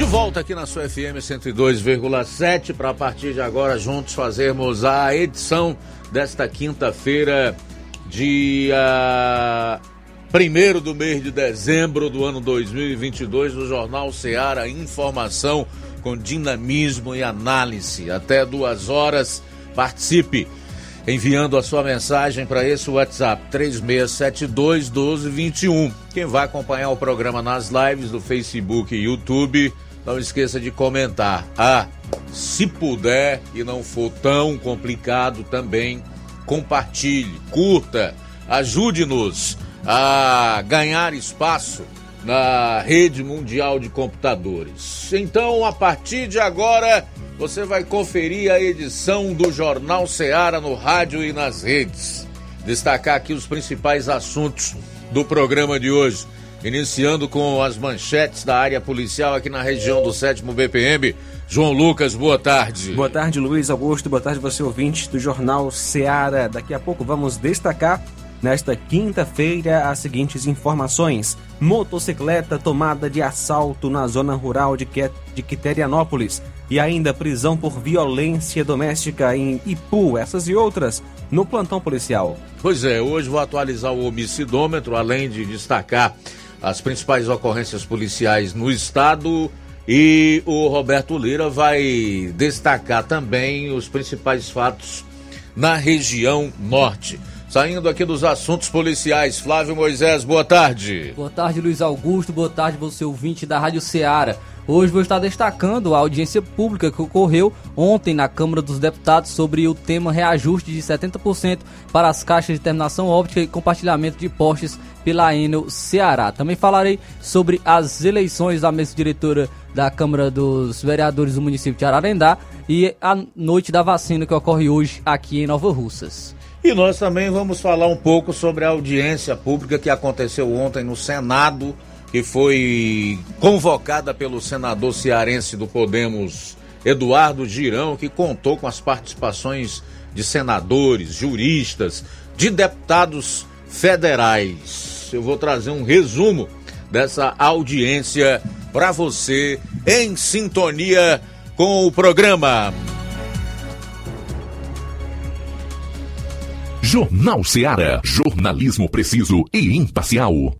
De volta aqui na sua FM 102,7 para a partir de agora juntos fazermos a edição desta quinta-feira, dia 1 do mês de dezembro do ano 2022, do Jornal Seara Informação com dinamismo e análise. Até duas horas, participe enviando a sua mensagem para esse WhatsApp 3672 1221. Quem vai acompanhar o programa nas lives do Facebook e YouTube não esqueça de comentar. Ah, se puder e não for tão complicado também, compartilhe, curta, ajude-nos a ganhar espaço na rede mundial de computadores. Então, a partir de agora, você vai conferir a edição do Jornal Seara no rádio e nas redes. Destacar aqui os principais assuntos do programa de hoje iniciando com as manchetes da área policial aqui na região do 7 BPM. João Lucas, boa tarde. Boa tarde, Luiz Augusto. Boa tarde, você ouvinte do Jornal Seara. Daqui a pouco vamos destacar nesta quinta-feira as seguintes informações: motocicleta tomada de assalto na zona rural de, de Quiterianópolis e ainda prisão por violência doméstica em Ipu, essas e outras no plantão policial. Pois é, hoje vou atualizar o homicidômetro, além de destacar as principais ocorrências policiais no estado e o Roberto Lira vai destacar também os principais fatos na região norte. Saindo aqui dos assuntos policiais, Flávio Moisés, boa tarde. Boa tarde, Luiz Augusto, boa tarde, você ouvinte da Rádio Ceará. Hoje vou estar destacando a audiência pública que ocorreu ontem na Câmara dos Deputados sobre o tema reajuste de 70% para as caixas de terminação óptica e compartilhamento de postes pela Enel Ceará. Também falarei sobre as eleições da mesa diretora da Câmara dos Vereadores do município de Ararendá e a noite da vacina que ocorre hoje aqui em Nova Russas. E nós também vamos falar um pouco sobre a audiência pública que aconteceu ontem no Senado que foi convocada pelo senador cearense do Podemos, Eduardo Girão, que contou com as participações de senadores, juristas, de deputados federais. Eu vou trazer um resumo dessa audiência para você em sintonia com o programa. Jornal Ceará, jornalismo preciso e imparcial.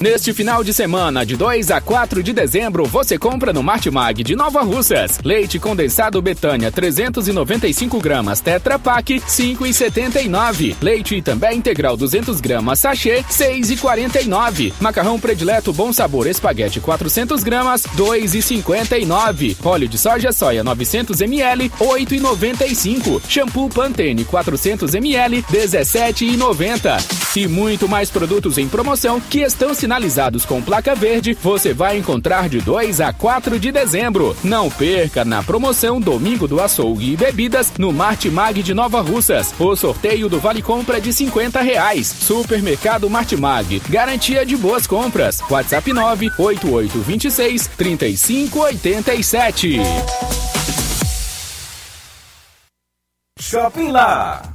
Neste final de semana, de 2 a 4 de dezembro, você compra no Martimag de Nova Russas. Leite condensado Betânia 395 gramas Tetra Pak 5,79. Leite também integral 200 gramas sachê 6,49. Macarrão predileto Bom Sabor Espaguete 400 gramas 2,59. Óleo de soja soia 900 ml 8,95. Shampoo Pantene 400 ml 17,90. E muito mais produtos em promoção que estão sinalizados com placa verde, você vai encontrar de 2 a 4 de dezembro. Não perca na promoção Domingo do Açougue e Bebidas no Martimag de Nova Russas. O sorteio do Vale Compra de 50 reais. Supermercado Martimag. Garantia de boas compras. WhatsApp 98826 3587. Shopping Lá.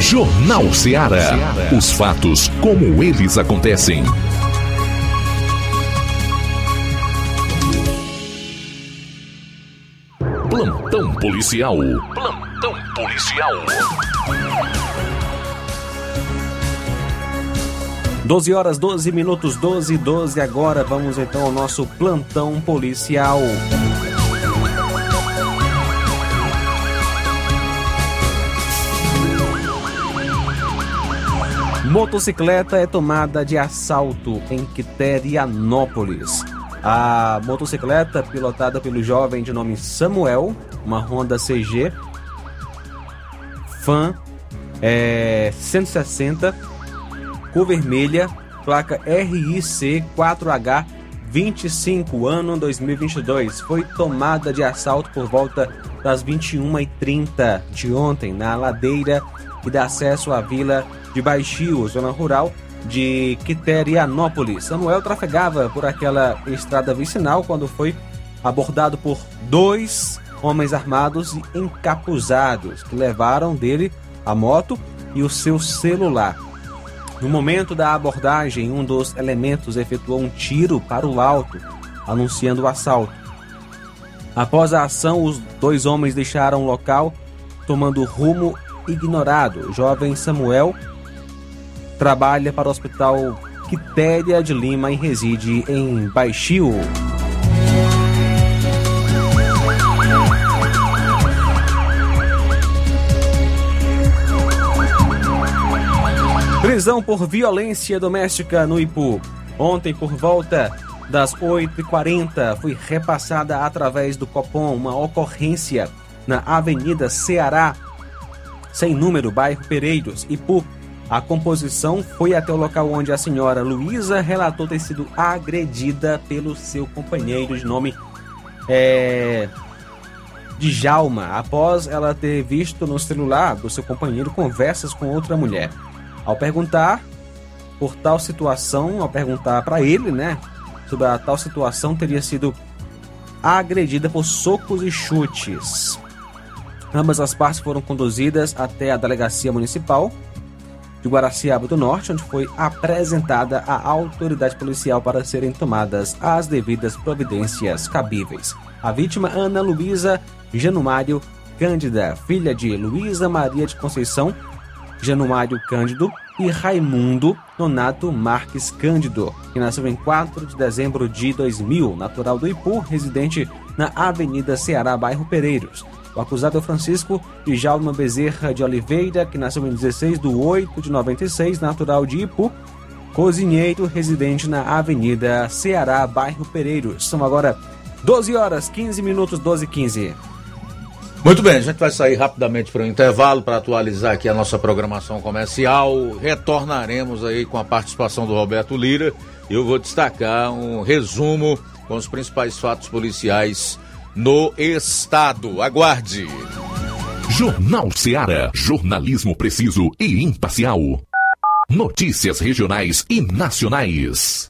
Jornal Ceará. Os fatos como eles acontecem. Plantão policial. Plantão policial. 12 horas 12 minutos 12 12 agora vamos então ao nosso plantão policial. Motocicleta é tomada de assalto em Quiterianópolis. A motocicleta, pilotada pelo jovem de nome Samuel, uma Honda CG, Fan é, 160, cor vermelha, placa RIC 4H 25, ano 2022, foi tomada de assalto por volta das 21h30 de ontem na ladeira que dá acesso à vila de Baixio, zona rural de Quiterianópolis. Samuel trafegava por aquela estrada vicinal quando foi abordado por dois homens armados e encapuzados que levaram dele a moto e o seu celular. No momento da abordagem, um dos elementos efetuou um tiro para o alto, anunciando o assalto. Após a ação, os dois homens deixaram o local, tomando rumo ignorado. O jovem Samuel trabalha para o Hospital Quitéria de Lima e reside em Baixio. Prisão por violência doméstica no Ipu. Ontem, por volta das 8h40, foi repassada através do Copom uma ocorrência na Avenida Ceará, sem número, bairro Pereiros, Ipu. A composição foi até o local onde a senhora Luísa relatou ter sido agredida pelo seu companheiro de nome é, Djalma, após ela ter visto no celular do seu companheiro conversas com outra mulher. Ao perguntar por tal situação, ao perguntar para ele, né, sobre a tal situação, teria sido agredida por socos e chutes. Ambas as partes foram conduzidas até a delegacia municipal de Guaraciaba do Norte, onde foi apresentada à autoridade policial para serem tomadas as devidas providências cabíveis. A vítima, Ana Luísa Janumário Cândida, filha de Luísa Maria de Conceição Januário Cândido e Raimundo Donato Marques Cândido, que nasceu em 4 de dezembro de 2000, natural do Ipu, residente na Avenida Ceará, bairro Pereiros. O acusado é Francisco de Jalma Bezerra de Oliveira, que nasceu em 16 de 8 de 96, natural de Ipu, cozinheiro residente na Avenida Ceará, bairro Pereiros. São agora 12 horas 15 minutos, 12 e 15. Muito bem, a gente vai sair rapidamente para o intervalo para atualizar aqui a nossa programação comercial. Retornaremos aí com a participação do Roberto Lira. Eu vou destacar um resumo com os principais fatos policiais no estado. Aguarde. Jornal Ceará, jornalismo preciso e imparcial. Notícias regionais e nacionais.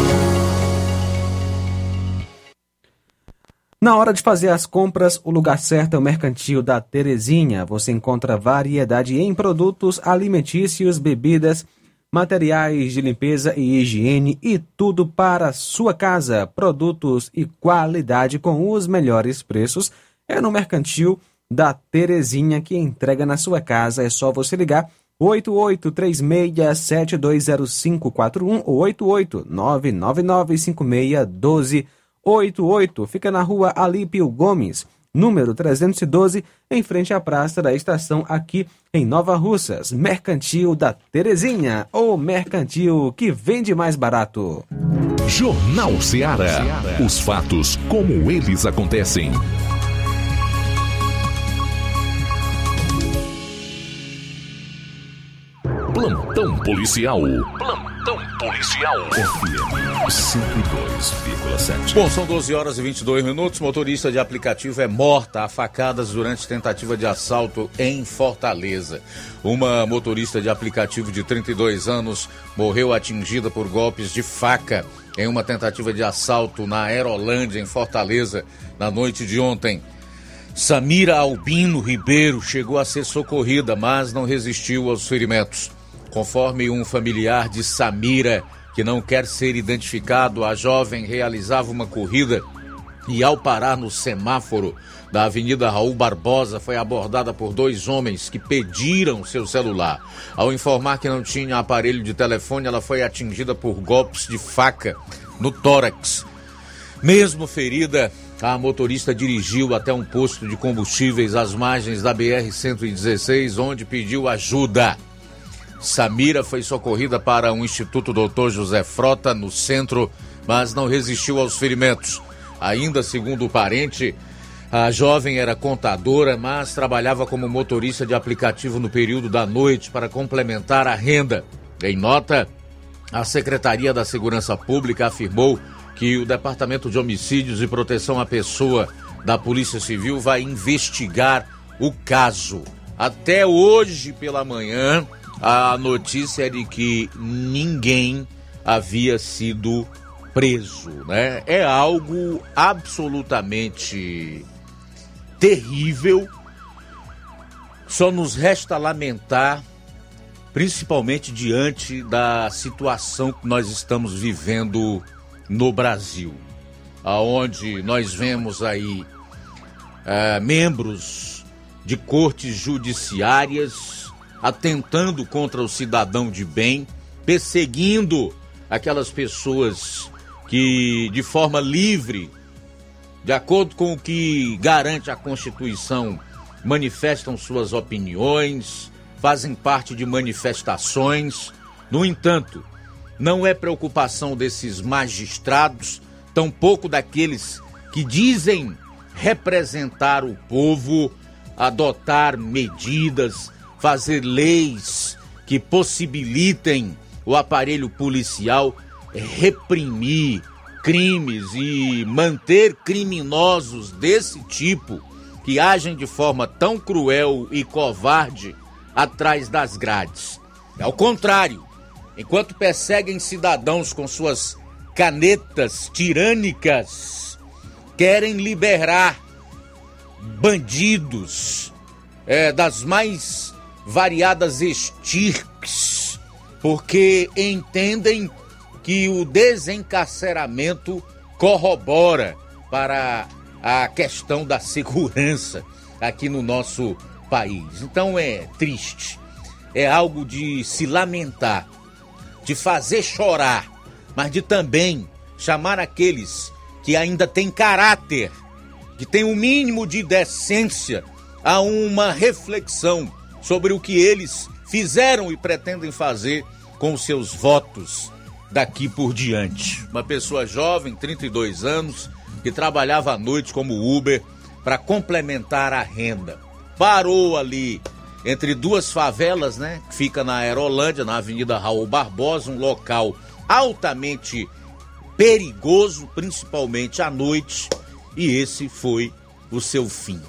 Na hora de fazer as compras, o lugar certo é o Mercantil da Terezinha. Você encontra variedade em produtos alimentícios, bebidas, materiais de limpeza e higiene e tudo para a sua casa. Produtos e qualidade com os melhores preços é no Mercantil da Terezinha que entrega na sua casa. É só você ligar 8836720541 ou 88999561288. Fica na rua Alípio Gomes, número 312, em frente à praça da estação aqui em Nova Russas. Mercantil da Terezinha, ou mercantil que vende mais barato. Jornal Ceará. Os fatos como eles acontecem. Plantão policial. Plantão policial. FM 102,7. Bom, são 12 horas e 22 minutos. Motorista de aplicativo é morta a facadas durante tentativa de assalto em Fortaleza. Uma motorista de aplicativo de 32 anos morreu atingida por golpes de faca em uma tentativa de assalto na Aerolândia, em Fortaleza, na noite de ontem. Samira Albino Ribeiro chegou a ser socorrida, mas não resistiu aos ferimentos. Conforme um familiar de Samira, que não quer ser identificado, a jovem realizava uma corrida e, ao parar no semáforo da Avenida Raul Barbosa, foi abordada por dois homens que pediram seu celular. Ao informar que não tinha aparelho de telefone, ela foi atingida por golpes de faca no tórax. Mesmo ferida, a motorista dirigiu até um posto de combustíveis às margens da BR-116, onde pediu ajuda. Samira foi socorrida para o Instituto Dr. José Frota, no centro, mas não resistiu aos ferimentos. Ainda segundo o parente, a jovem era contadora, mas trabalhava como motorista de aplicativo no período da noite para complementar a renda. Em nota, a Secretaria da Segurança Pública afirmou que o Departamento de Homicídios e Proteção à Pessoa da Polícia Civil vai investigar o caso. Até hoje pela manhã, a notícia é de que ninguém havia sido preso, né? É algo absolutamente terrível. Só nos resta lamentar, principalmente diante da situação que nós estamos vivendo no Brasil, aonde nós vemos aí é, membros de cortes judiciárias atentando contra o cidadão de bem, perseguindo aquelas pessoas que, de forma livre, de acordo com o que garante a Constituição, manifestam suas opiniões, fazem parte de manifestações. No entanto, não é preocupação desses magistrados, tampouco daqueles que dizem representar o povo, adotar medidas, fazer leis que possibilitem o aparelho policial reprimir crimes e manter criminosos desse tipo que agem de forma tão cruel e covarde atrás das grades. Ao contrário, enquanto perseguem cidadãos com suas canetas tirânicas, querem liberar bandidos é, das mais variadas estirpes, porque entendem que o desencarceramento corrobora para a questão da segurança aqui no nosso país. Então é triste, é algo de se lamentar, de fazer chorar, mas de também chamar aqueles que ainda têm caráter, que têm o um mínimo de decência, a uma reflexão sobre o que eles fizeram e pretendem fazer com seus votos daqui por diante. Uma pessoa jovem, 32 anos, que trabalhava à noite como Uber para complementar a renda. Parou ali entre duas favelas, né? Que fica na Aerolândia, na Avenida Raul Barbosa, um local altamente perigoso, principalmente à noite, e esse foi o seu fim.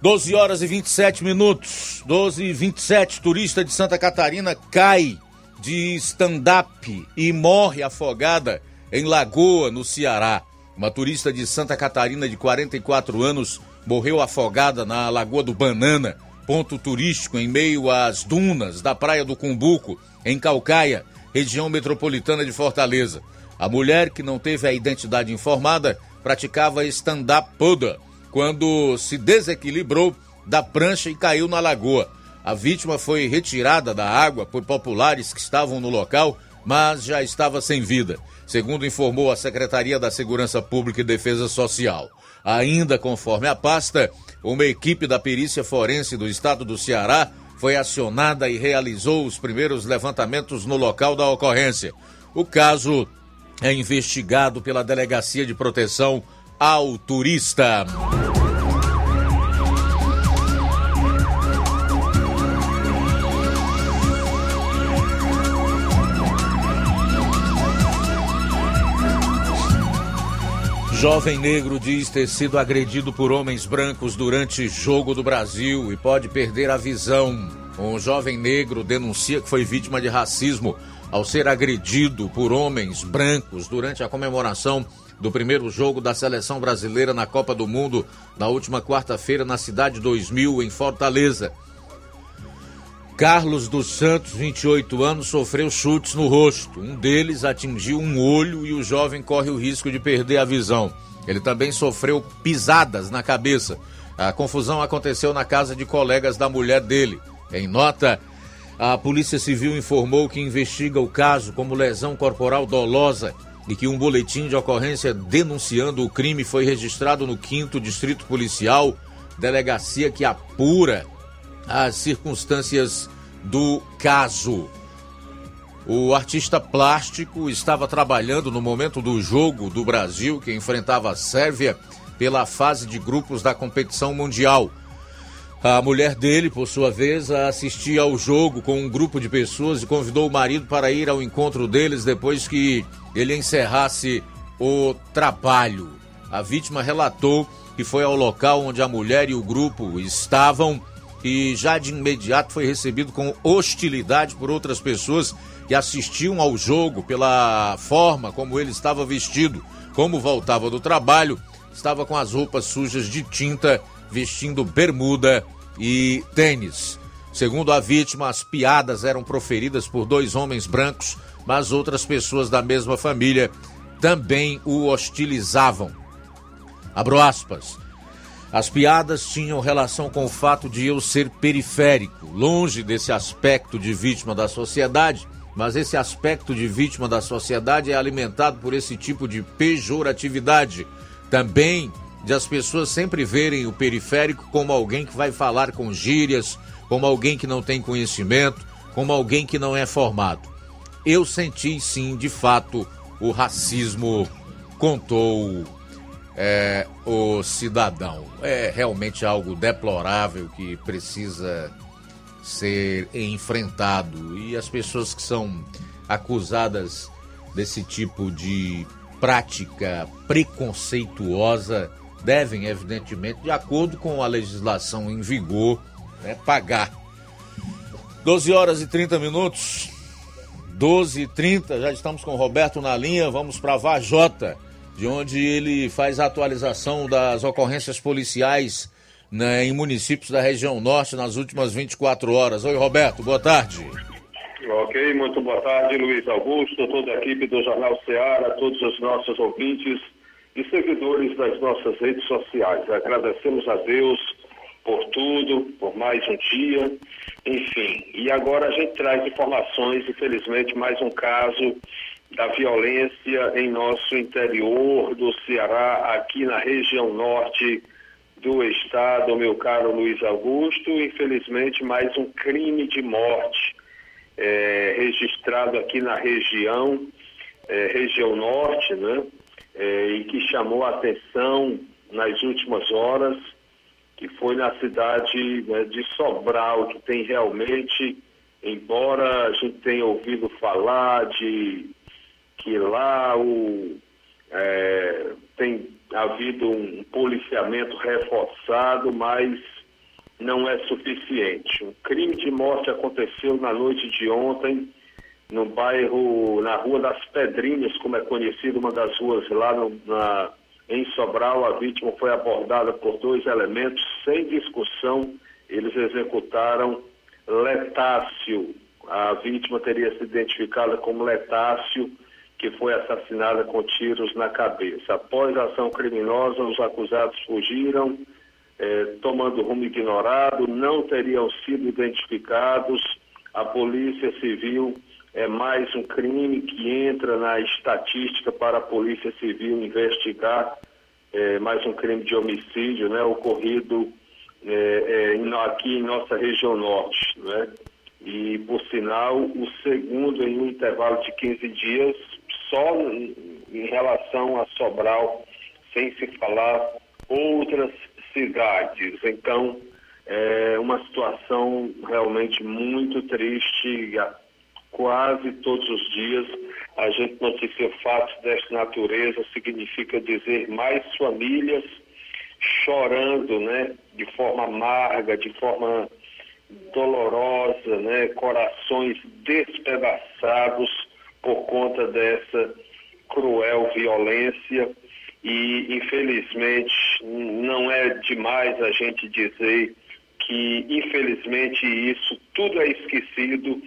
12 horas e 27 minutos. 12 e 27. Turista de Santa Catarina cai de stand-up e morre afogada em Lagoa, no Ceará. Uma turista de Santa Catarina de 44 anos morreu afogada na Lagoa do Banana, ponto turístico em meio às dunas da Praia do Cumbuco, em Calcaia, região metropolitana de Fortaleza. A mulher, que não teve a identidade informada, praticava stand-up paddle quando se desequilibrou da prancha e caiu na lagoa. A vítima foi retirada da água por populares que estavam no local, mas já estava sem vida, segundo informou a Secretaria da Segurança Pública e Defesa Social. Ainda conforme a pasta, uma equipe da perícia forense do estado do Ceará foi acionada e realizou os primeiros levantamentos no local da ocorrência. O caso é investigado pela Delegacia de Proteção ao Turista. Jovem negro diz ter sido agredido por homens brancos durante jogo do Brasil e pode perder a visão. Um jovem negro denuncia que foi vítima de racismo ao ser agredido por homens brancos durante a comemoração do primeiro jogo da seleção brasileira na Copa do Mundo na última quarta-feira na cidade 2000 em Fortaleza. Carlos dos Santos, 28 anos, sofreu chutes no rosto. Um deles atingiu um olho e o jovem corre o risco de perder a visão. Ele também sofreu pisadas na cabeça. A confusão aconteceu na casa de colegas da mulher dele. Em nota, a Polícia Civil informou que investiga o caso como lesão corporal dolosa e que um boletim de ocorrência denunciando o crime foi registrado no 5 Distrito Policial, delegacia que apura as circunstâncias do caso. O artista plástico estava trabalhando no momento do jogo do Brasil, que enfrentava a Sérvia, pela fase de grupos da competição mundial. A mulher dele, por sua vez, assistia ao jogo com um grupo de pessoas e convidou o marido para ir ao encontro deles depois que ele encerrasse o trabalho. A vítima relatou que foi ao local onde a mulher e o grupo estavam e já de imediato foi recebido com hostilidade por outras pessoas que assistiam ao jogo pela forma como ele estava vestido. Como voltava do trabalho, estava com as roupas sujas de tinta, vestindo bermuda e tênis. Segundo a vítima, as piadas eram proferidas por dois homens brancos, mas outras pessoas da mesma família também o hostilizavam. Abro aspas. As piadas tinham relação com o fato de eu ser periférico, longe desse aspecto de vítima da sociedade, mas esse aspecto de vítima da sociedade é alimentado por esse tipo de pejoratividade. Também de as pessoas sempre verem o periférico como alguém que vai falar com gírias, como alguém que não tem conhecimento, como alguém que não é formado. Eu senti sim, de fato, o racismo, contou é, o cidadão. É realmente algo deplorável que precisa ser enfrentado. E as pessoas que são acusadas desse tipo de prática preconceituosa devem, evidentemente, de acordo com a legislação em vigor, né, pagar. 12 horas e 30 minutos. 12 e 30, já estamos com o Roberto na linha. Vamos para Vajota de onde ele faz a atualização das ocorrências policiais né, em municípios da região norte nas últimas 24 horas. Oi, Roberto, boa tarde. Ok, muito boa tarde, Luiz Augusto, toda a equipe do Jornal Ceará, todos os nossos ouvintes e seguidores das nossas redes sociais. Agradecemos a Deus por tudo, por mais um dia, enfim. E agora a gente traz informações, infelizmente, mais um caso da violência em nosso interior do Ceará, aqui na região norte do estado, meu caro Luiz Augusto. Infelizmente, mais um crime de morte é, registrado aqui na região, é, região norte, né? É, e que chamou a atenção nas últimas horas, que foi na cidade né, de Sobral, que tem realmente, embora a gente tenha ouvido falar de que lá o, é, tem havido um policiamento reforçado, mas não é suficiente. Um crime de morte aconteceu na noite de ontem, no bairro, na Rua das Pedrinhas, como é conhecido, uma das ruas lá no, na, em Sobral. A vítima foi abordada por dois elementos sem discussão. Eles executaram Letácio. A vítima teria sido identificada como Letácio, que foi assassinada com tiros na cabeça. Após a ação criminosa, os acusados fugiram, eh, tomando rumo ignorado, não teriam sido identificados. A Polícia Civil é mais um crime que entra na estatística para a Polícia Civil investigar, é, mais um crime de homicídio, né, ocorrido é, é, aqui em nossa região norte, né? E, por sinal, o segundo em um intervalo de 15 dias, só em, relação a Sobral, sem se falar outras cidades. Então, é uma situação realmente muito triste quase todos os dias a gente noticia fatos desta natureza, significa dizer mais famílias chorando, né, de forma amarga, de forma dolorosa, né, corações despedaçados por conta dessa cruel violência. E infelizmente não é demais a gente dizer que infelizmente isso tudo é esquecido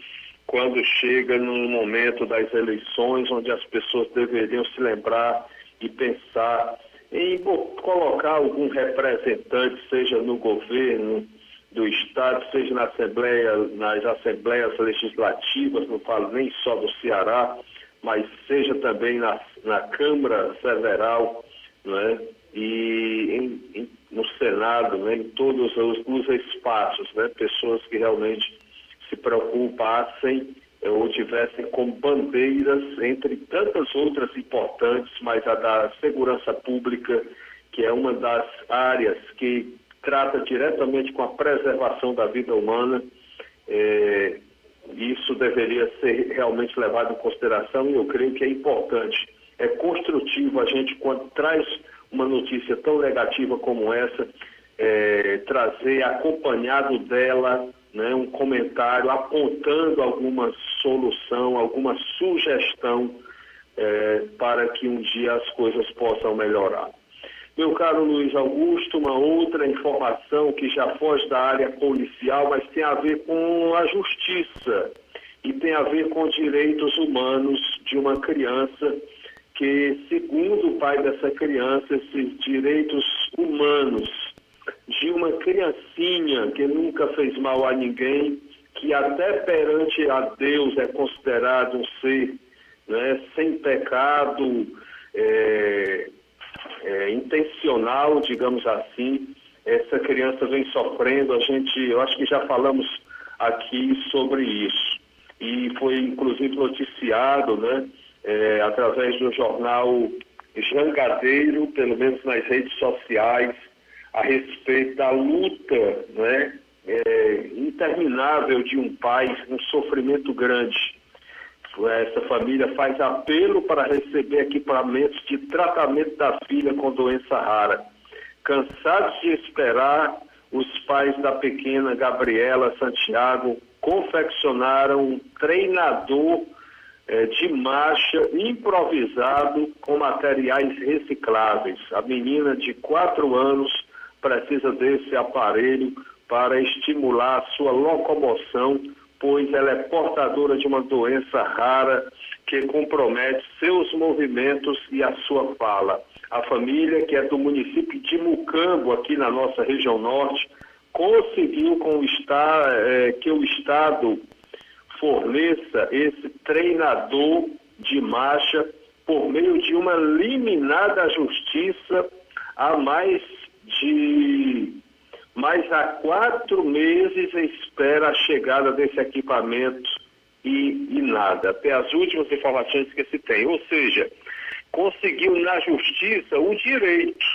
quando chega no momento das eleições, onde as pessoas deveriam se lembrar e pensar em colocar algum representante, seja no governo do Estado, seja na Assembleia, nas Assembleias Legislativas, não falo nem só do Ceará, mas seja também na, na Câmara Federal, né? e em, em, no Senado, né? em todos os, os espaços, né? pessoas que realmente se preocupassem eh, ou tivessem como bandeiras, entre tantas outras importantes, mas a da segurança pública, que é uma das áreas que trata diretamente com a preservação da vida humana. É, isso deveria ser realmente levado em consideração e eu creio que é importante. É construtivo a gente, quando traz uma notícia tão negativa como essa, é, trazer acompanhado dela né, um comentário apontando alguma solução, alguma sugestão é, para que um dia as coisas possam melhorar. Meu caro Luiz Augusto, uma outra informação que já foge da área policial, mas tem a ver com a justiça e tem a ver com direitos humanos de uma criança que, segundo o pai dessa criança, esses direitos humanos de uma criancinha que nunca fez mal a ninguém, que até perante a Deus é considerado um ser né, sem pecado, é, é, intencional, digamos assim. Essa criança vem sofrendo, a gente, eu acho que já falamos aqui sobre isso. E foi inclusive noticiado, né, é, através do jornal Jangadeiro, pelo menos nas redes sociais, a respeito da luta né, é, interminável de um pai, um sofrimento grande. Essa família faz apelo para receber equipamentos de tratamento da filha com doença rara. Cansados de esperar, os pais da pequena Gabriela Santiago confeccionaram um treinador é, de marcha improvisado com materiais recicláveis. A menina de quatro anos precisa desse aparelho para estimular a sua locomoção, pois ela é portadora de uma doença rara que compromete seus movimentos e a sua fala. A família, que é do município de Mucambo, aqui na nossa região norte, conseguiu é, que o Estado forneça esse treinador de marcha por meio de uma liminar da justiça há mais de mais há quatro meses espera a chegada desse equipamento e, e nada, até as últimas informações que se tem. Ou seja, conseguiu na justiça o direito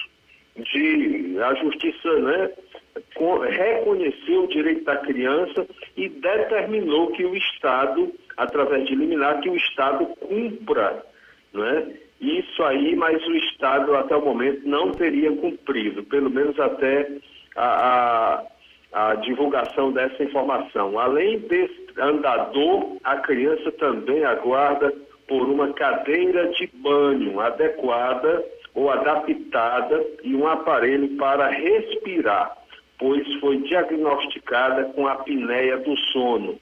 de a justiça né, reconheceu o direito da criança e determinou que o Estado, através de liminar, que o Estado cumpra né, isso aí, mas o Estado até o momento não teria cumprido, pelo menos até a, a, a divulgação dessa informação. Além desse andador, a criança também aguarda por uma cadeira de banho adequada, ou adaptada e um aparelho para respirar, pois foi diagnosticada com apneia do sono.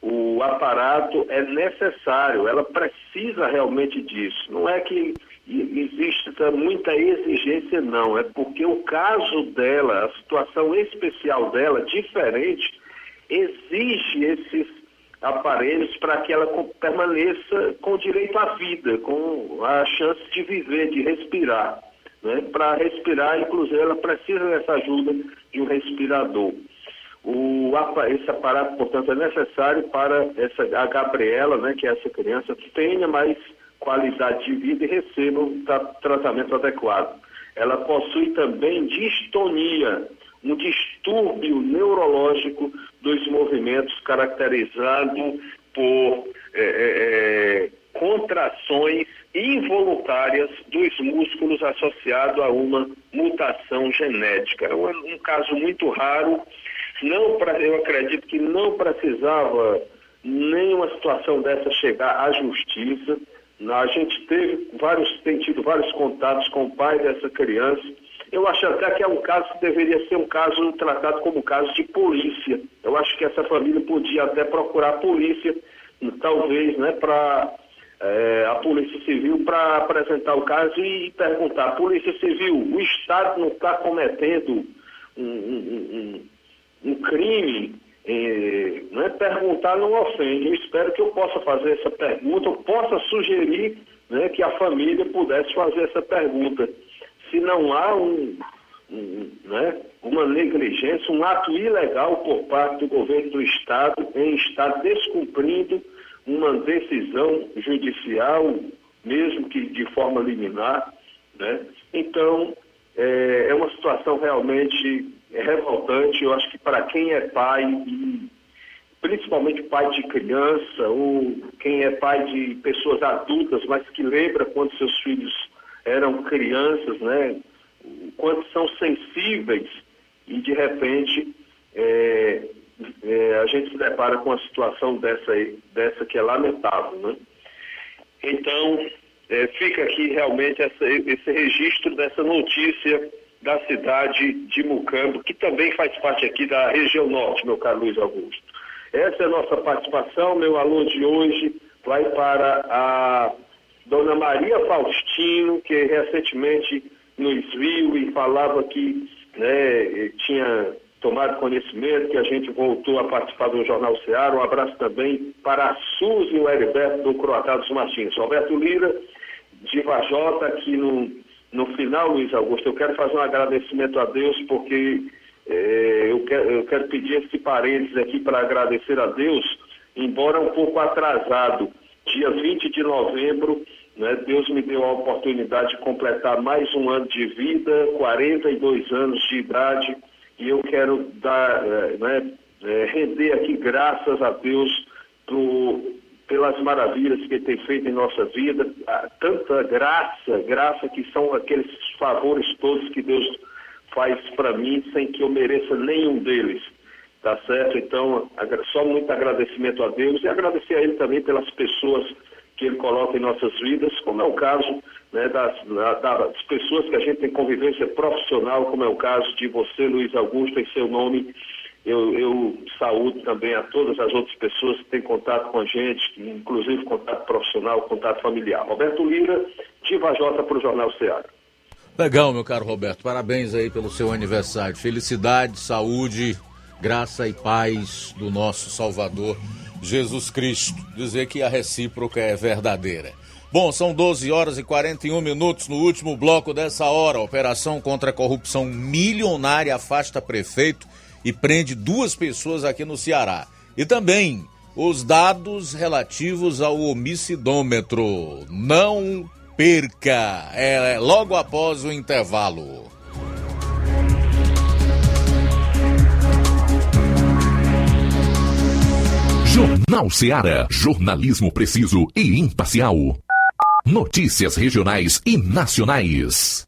O aparato é necessário, ela precisa realmente disso. Não é que existe muita exigência, não. É porque o caso dela, a situação especial dela, diferente, exige esses aparelhos para que ela permaneça com direito à vida, com a chance de viver, de respirar. Né? Para respirar, inclusive, ela precisa dessa ajuda de um respirador. O, esse aparato, portanto, é necessário para essa, a Gabriela, né, que é essa criança, tenha mais qualidade de vida e receba um tra tratamento adequado. Ela possui também distonia, um distúrbio neurológico dos movimentos caracterizado por é, é, é contrações involuntárias dos músculos associado a uma mutação genética. É um, um caso muito raro. Não pra, eu acredito que não precisava nenhuma situação dessa chegar à justiça. A gente teve vários, tem tido vários contatos com o pai dessa criança. Eu acho até que é um caso que deveria ser um caso tratado como caso de polícia. Eu acho que essa família podia até procurar a polícia, talvez, né, para é, a Polícia Civil para apresentar o caso e perguntar, Polícia Civil, o Estado não está cometendo um, um, um, um crime? É, não é perguntar não ofende. Eu espero que eu possa fazer essa pergunta, eu possa sugerir né, que a família pudesse fazer essa pergunta. Se não há um, um, né, uma negligência, um ato ilegal por parte do governo do Estado em estar descumprindo uma decisão judicial, mesmo que de forma liminar, né? Então, é, é uma situação realmente revoltante. Eu acho que para quem é pai, e principalmente pai de criança, ou quem é pai de pessoas adultas, mas que lembra quando seus filhos eram crianças, né? Quanto são sensíveis e de repente é, é, a gente se depara com uma situação dessa, dessa que é lamentável. Né? Então, é, fica aqui realmente essa, esse registro dessa notícia da cidade de Mucambo, que também faz parte aqui da região norte, meu caro Luiz Augusto. Essa é a nossa participação. Meu alô de hoje vai para a dona Maria Faustino, que recentemente nos viu e falava que né, tinha tomado conhecimento, que a gente voltou a participar do Jornal Ceará. Um abraço também para a Suzy e o Heriberto do Croatados Martins. Roberto Lira, de Vajota, aqui no, no final, Luiz Augusto, eu quero fazer um agradecimento a Deus, porque é, eu, quero, eu quero pedir esse parênteses aqui para agradecer a Deus, embora um pouco atrasado. Dia 20 de novembro, né, Deus me deu a oportunidade de completar mais um ano de vida, 42 anos de idade e eu quero dar, é, né, é, render aqui graças a Deus pro, pelas maravilhas que Ele tem feito em nossa vida, tanta graça, graça que são aqueles favores todos que Deus faz para mim sem que eu mereça nenhum deles. Tá certo? Então, só muito agradecimento a Deus e agradecer a Ele também pelas pessoas que Ele coloca em nossas vidas, como é o caso né, das, das, pessoas que a gente tem convivência profissional, como é o caso de você, Luiz Augusto, em seu nome. Eu, eu saúdo também a todas as outras pessoas que têm contato com a gente, inclusive contato profissional, contato familiar. Roberto Lira, de Vajota para o Jornal Ceará. Legal, meu caro Roberto. Parabéns aí pelo seu aniversário. Felicidade, saúde, graça e paz do nosso Salvador Jesus Cristo. Dizer que a recíproca é verdadeira. Bom, são 12 horas e 41 minutos no último bloco dessa hora. Operação contra a corrupção milionária afasta prefeito e prende duas pessoas aqui no Ceará. E também os dados relativos ao homicidômetro. Não perca! É logo após o intervalo. Jornal Ceará. Jornalismo preciso e imparcial. Notícias regionais e nacionais.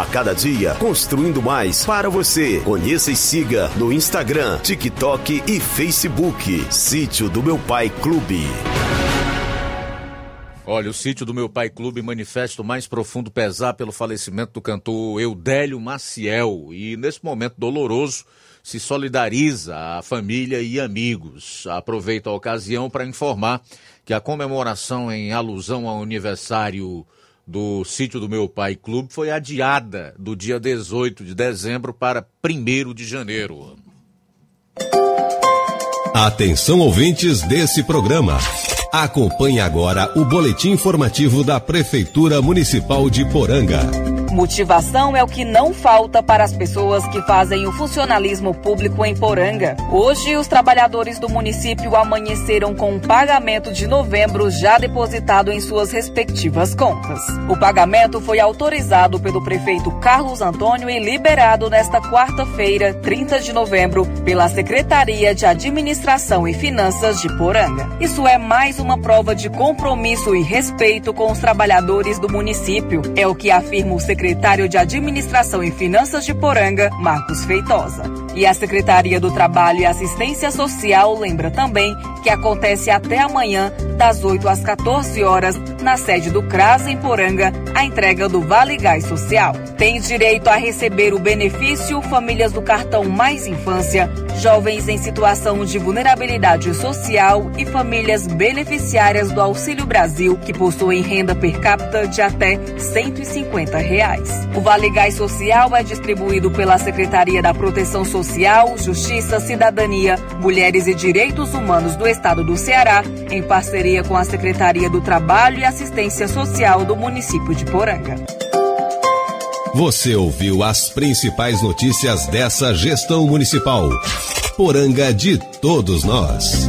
A cada dia, construindo mais para você. Conheça e siga no Instagram, TikTok e Facebook. Sítio do Meu Pai Clube. Olha, o sítio do meu pai clube manifesta o mais profundo pesar pelo falecimento do cantor Eudélio Maciel e nesse momento doloroso se solidariza a família e amigos. Aproveita a ocasião para informar que a comemoração em alusão ao aniversário do sítio do meu pai clube foi adiada do dia 18 de dezembro para 1 de janeiro. Atenção ouvintes desse programa. Acompanhe agora o boletim informativo da Prefeitura Municipal de Poranga. Motivação é o que não falta para as pessoas que fazem o funcionalismo público em Poranga. Hoje, os trabalhadores do município amanheceram com o pagamento de novembro já depositado em suas respectivas contas. O pagamento foi autorizado pelo prefeito Carlos Antônio e liberado nesta quarta-feira, 30 de novembro, pela Secretaria de Administração e Finanças de Poranga. Isso é mais uma prova de compromisso e respeito com os trabalhadores do município. É o que afirma o secretário secretário de Administração e Finanças de Poranga, Marcos Feitosa. E a Secretaria do Trabalho e Assistência Social lembra também que acontece até amanhã, das 8 às 14 horas, na sede do CRAS em Poranga, a entrega do Vale Gás Social. Tem direito a receber o benefício famílias do cartão Mais Infância, jovens em situação de vulnerabilidade social e famílias beneficiárias do Auxílio Brasil que possuem renda per capita de até 150 reais. O Vale Gás Social é distribuído pela Secretaria da Proteção Social, Justiça, Cidadania, Mulheres e Direitos Humanos do Estado do Ceará, em parceria com a Secretaria do Trabalho e Assistência Social do município de Poranga. Você ouviu as principais notícias dessa gestão municipal. Poranga de todos nós.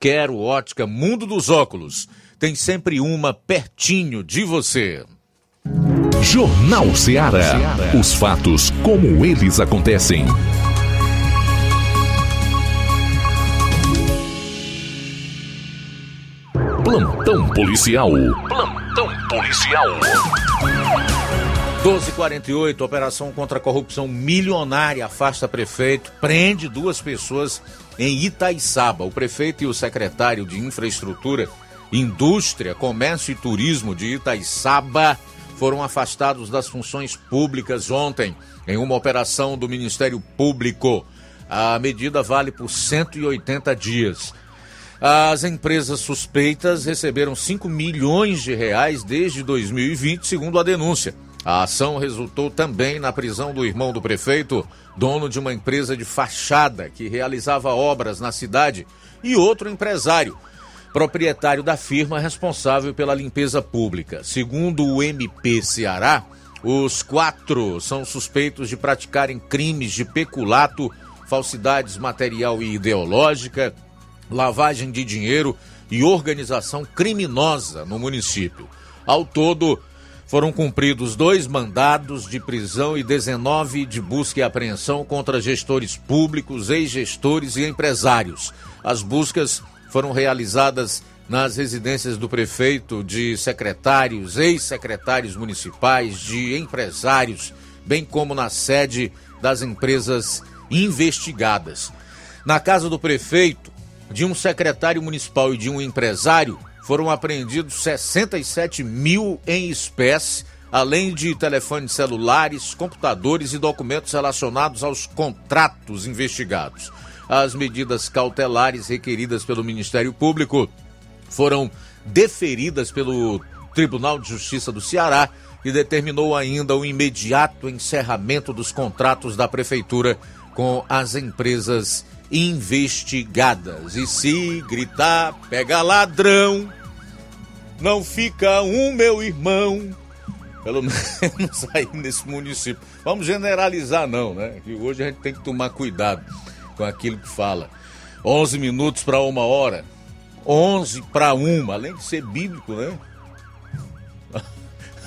Quero Ótica Mundo dos Óculos. Tem sempre uma pertinho de você. Jornal Ceará. Os fatos como eles acontecem. Plantão policial. Plantão policial. 1248, operação contra a corrupção milionária afasta prefeito, prende duas pessoas em Itaiçaba. O prefeito e o secretário de Infraestrutura, Indústria, Comércio e Turismo de Itaiçaba foram afastados das funções públicas ontem em uma operação do Ministério Público. A medida vale por 180 dias. As empresas suspeitas receberam 5 milhões de reais desde 2020, segundo a denúncia. A ação resultou também na prisão do irmão do prefeito, dono de uma empresa de fachada que realizava obras na cidade, e outro empresário, proprietário da firma responsável pela limpeza pública. Segundo o MP Ceará, os quatro são suspeitos de praticarem crimes de peculato, falsidades material e ideológica, lavagem de dinheiro e organização criminosa no município. Ao todo, foram cumpridos dois mandados de prisão e 19 de busca e apreensão contra gestores públicos, ex-gestores e empresários. As buscas foram realizadas nas residências do prefeito, de secretários, ex-secretários municipais, de empresários, bem como na sede das empresas investigadas. Na casa do prefeito, de um secretário municipal e de um empresário, foram apreendidos 67 mil em espécie, além de telefones celulares, computadores e documentos relacionados aos contratos investigados. As medidas cautelares requeridas pelo Ministério Público foram deferidas pelo Tribunal de Justiça do Ceará, que determinou ainda o imediato encerramento dos contratos da Prefeitura com as empresas investigadas. E se gritar, pega ladrão, não fica um, meu irmão. Pelo menos aí nesse município. Vamos generalizar, não, né? E hoje a gente tem que tomar cuidado com aquilo que fala. 11 minutos para uma hora. 11 para uma, além de ser bíblico, né?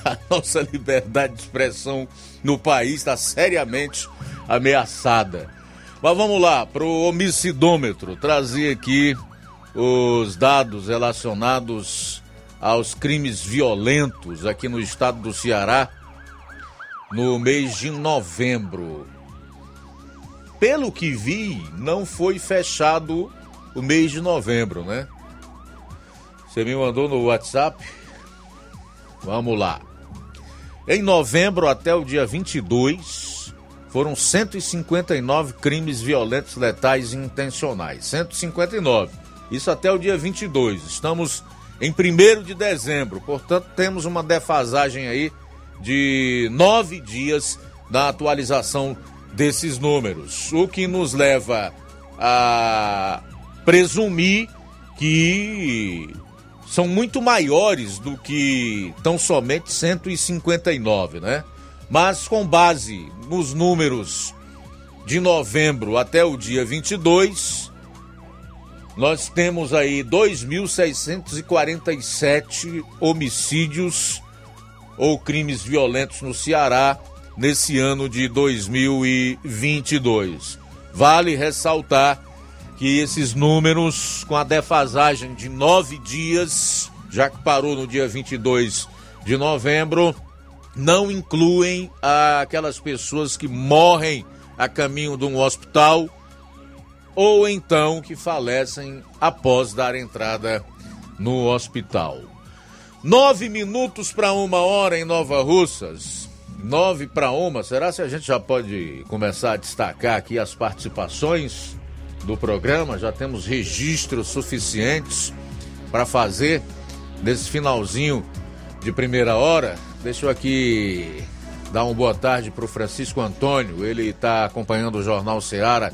A nossa liberdade de expressão no país está seriamente ameaçada. Mas vamos lá, para o homicidômetro, trazer aqui os dados relacionados aos crimes violentos aqui no estado do Ceará no mês de novembro. Pelo que vi, não foi fechado o mês de novembro, né? Você me mandou no WhatsApp? Vamos lá. Em novembro até o dia 22, foram 159 crimes violentos, letais e intencionais. 159. Isso até o dia 22. Estamos em 1 de dezembro. Portanto, temos uma defasagem aí de nove dias da atualização desses números, o que nos leva a presumir que são muito maiores do que tão somente 159, né? Mas com base nos números de novembro até o dia 22, nós temos aí 2.647 homicídios ou crimes violentos no Ceará nesse ano de 2022. Vale ressaltar que esses números, com a defasagem de nove dias, já que parou no dia 22 de novembro, não incluem aquelas pessoas que morrem a caminho de um hospital ou então que falecem após dar entrada no hospital. Nove minutos para uma hora em Nova Russas. Nove para uma. Será se a gente já pode começar a destacar aqui as participações do programa? Já temos registros suficientes para fazer nesse finalzinho de primeira hora. Deixa eu aqui dar uma boa tarde para o Francisco Antônio. Ele está acompanhando o Jornal Seara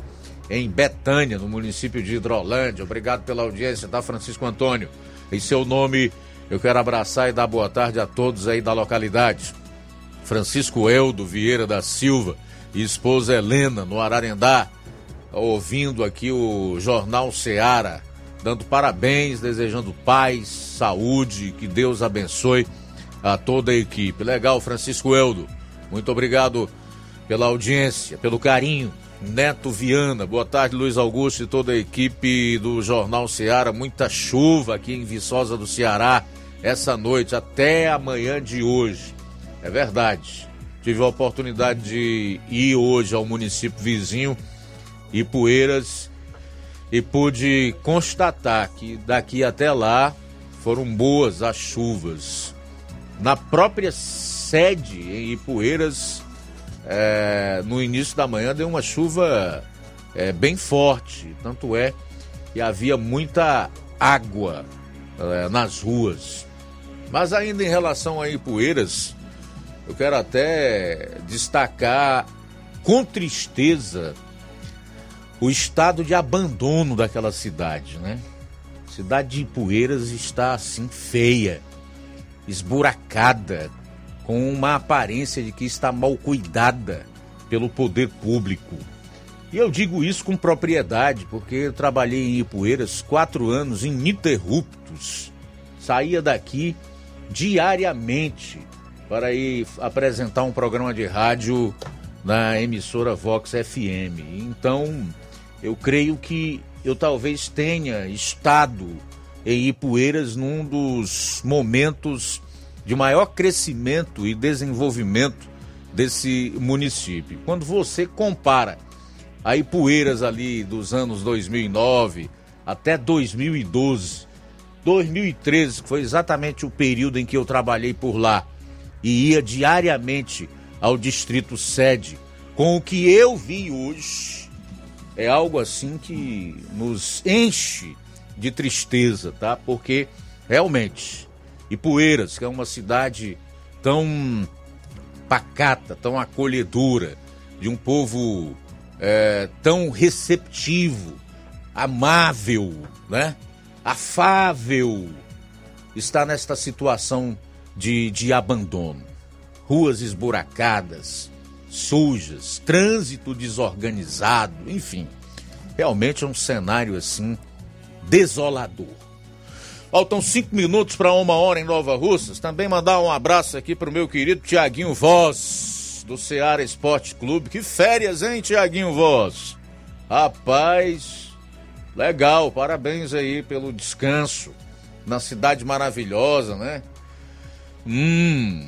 em Betânia, no município de Hidrolândia. Obrigado pela audiência, tá, Francisco Antônio? Em seu nome, eu quero abraçar e dar boa tarde a todos aí da localidade. Francisco Eldo Vieira da Silva e esposa Helena, no Ararendá, ouvindo aqui o Jornal Seara, dando parabéns, desejando paz, saúde, que Deus abençoe a toda a equipe. Legal, Francisco Eldo. Muito obrigado pela audiência, pelo carinho Neto Viana. Boa tarde, Luiz Augusto e toda a equipe do Jornal Ceará. Muita chuva aqui em Viçosa do Ceará essa noite, até amanhã de hoje. É verdade. Tive a oportunidade de ir hoje ao município vizinho, Ipueiras, e pude constatar que daqui até lá foram boas as chuvas. Na própria sede em Ipueiras, é, no início da manhã deu uma chuva é, bem forte, tanto é que havia muita água é, nas ruas. Mas ainda em relação a Ipueiras, eu quero até destacar com tristeza o estado de abandono daquela cidade, né? A cidade de Ipueiras está assim feia, esburacada, com uma aparência de que está mal cuidada pelo poder público. E eu digo isso com propriedade, porque eu trabalhei em Ipueiras quatro anos ininterruptos. Saía daqui diariamente para ir apresentar um programa de rádio na emissora Vox FM. Então, eu creio que eu talvez tenha estado em Ipueiras num dos momentos de maior crescimento e desenvolvimento desse município. Quando você compara a Ipueiras ali dos anos 2009 até 2012, 2013, que foi exatamente o período em que eu trabalhei por lá e ia diariamente ao distrito sede, com o que eu vi hoje, é algo assim que nos enche de tristeza, tá? Porque realmente Ipueiras, que é uma cidade tão pacata, tão acolhedora, de um povo é, tão receptivo, amável, né? afável, está nesta situação de, de abandono. Ruas esburacadas, sujas, trânsito desorganizado, enfim. Realmente é um cenário assim desolador. Faltam cinco minutos para uma hora em Nova Russas. Também mandar um abraço aqui para o meu querido Tiaguinho Voz, do Ceará Esporte Clube. Que férias, hein, Tiaguinho Voz? Rapaz, legal, parabéns aí pelo descanso na cidade maravilhosa, né? Hum,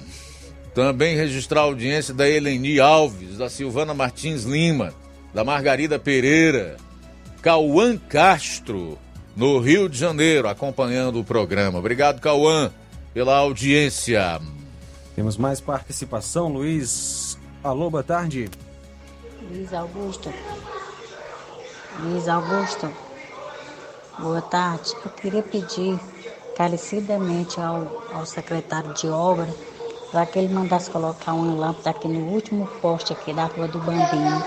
também registrar a audiência da Eleni Alves, da Silvana Martins Lima, da Margarida Pereira, Cauã Castro, no Rio de Janeiro, acompanhando o programa. Obrigado, Cauã, pela audiência. Temos mais participação, Luiz. Alô, boa tarde. Luiz Augusto. Luiz Augusto. Boa tarde. Eu queria pedir encarecidamente ao, ao secretário de obra para que ele mandasse colocar uma lâmpada aqui no último poste aqui da rua do Bambino.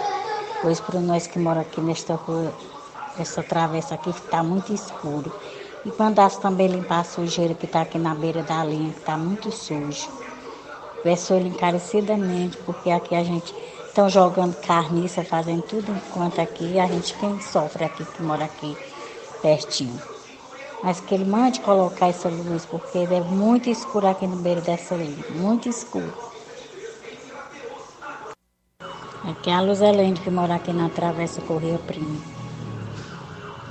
Pois para nós que moramos aqui nesta rua, essa travessa aqui está muito escuro. E mandasse também limpar a sujeira que está aqui na beira da linha, que está muito sujo. Peço ele encarecidamente, porque aqui a gente estão jogando carniça, fazendo tudo enquanto aqui, a gente quem sofre aqui, que mora aqui pertinho. Mas que ele mande colocar essa luz, porque é muito escuro aqui no beiro dessa linha, muito escuro. Aqui é a Luz Helene que mora aqui na Travessa Correia Primo.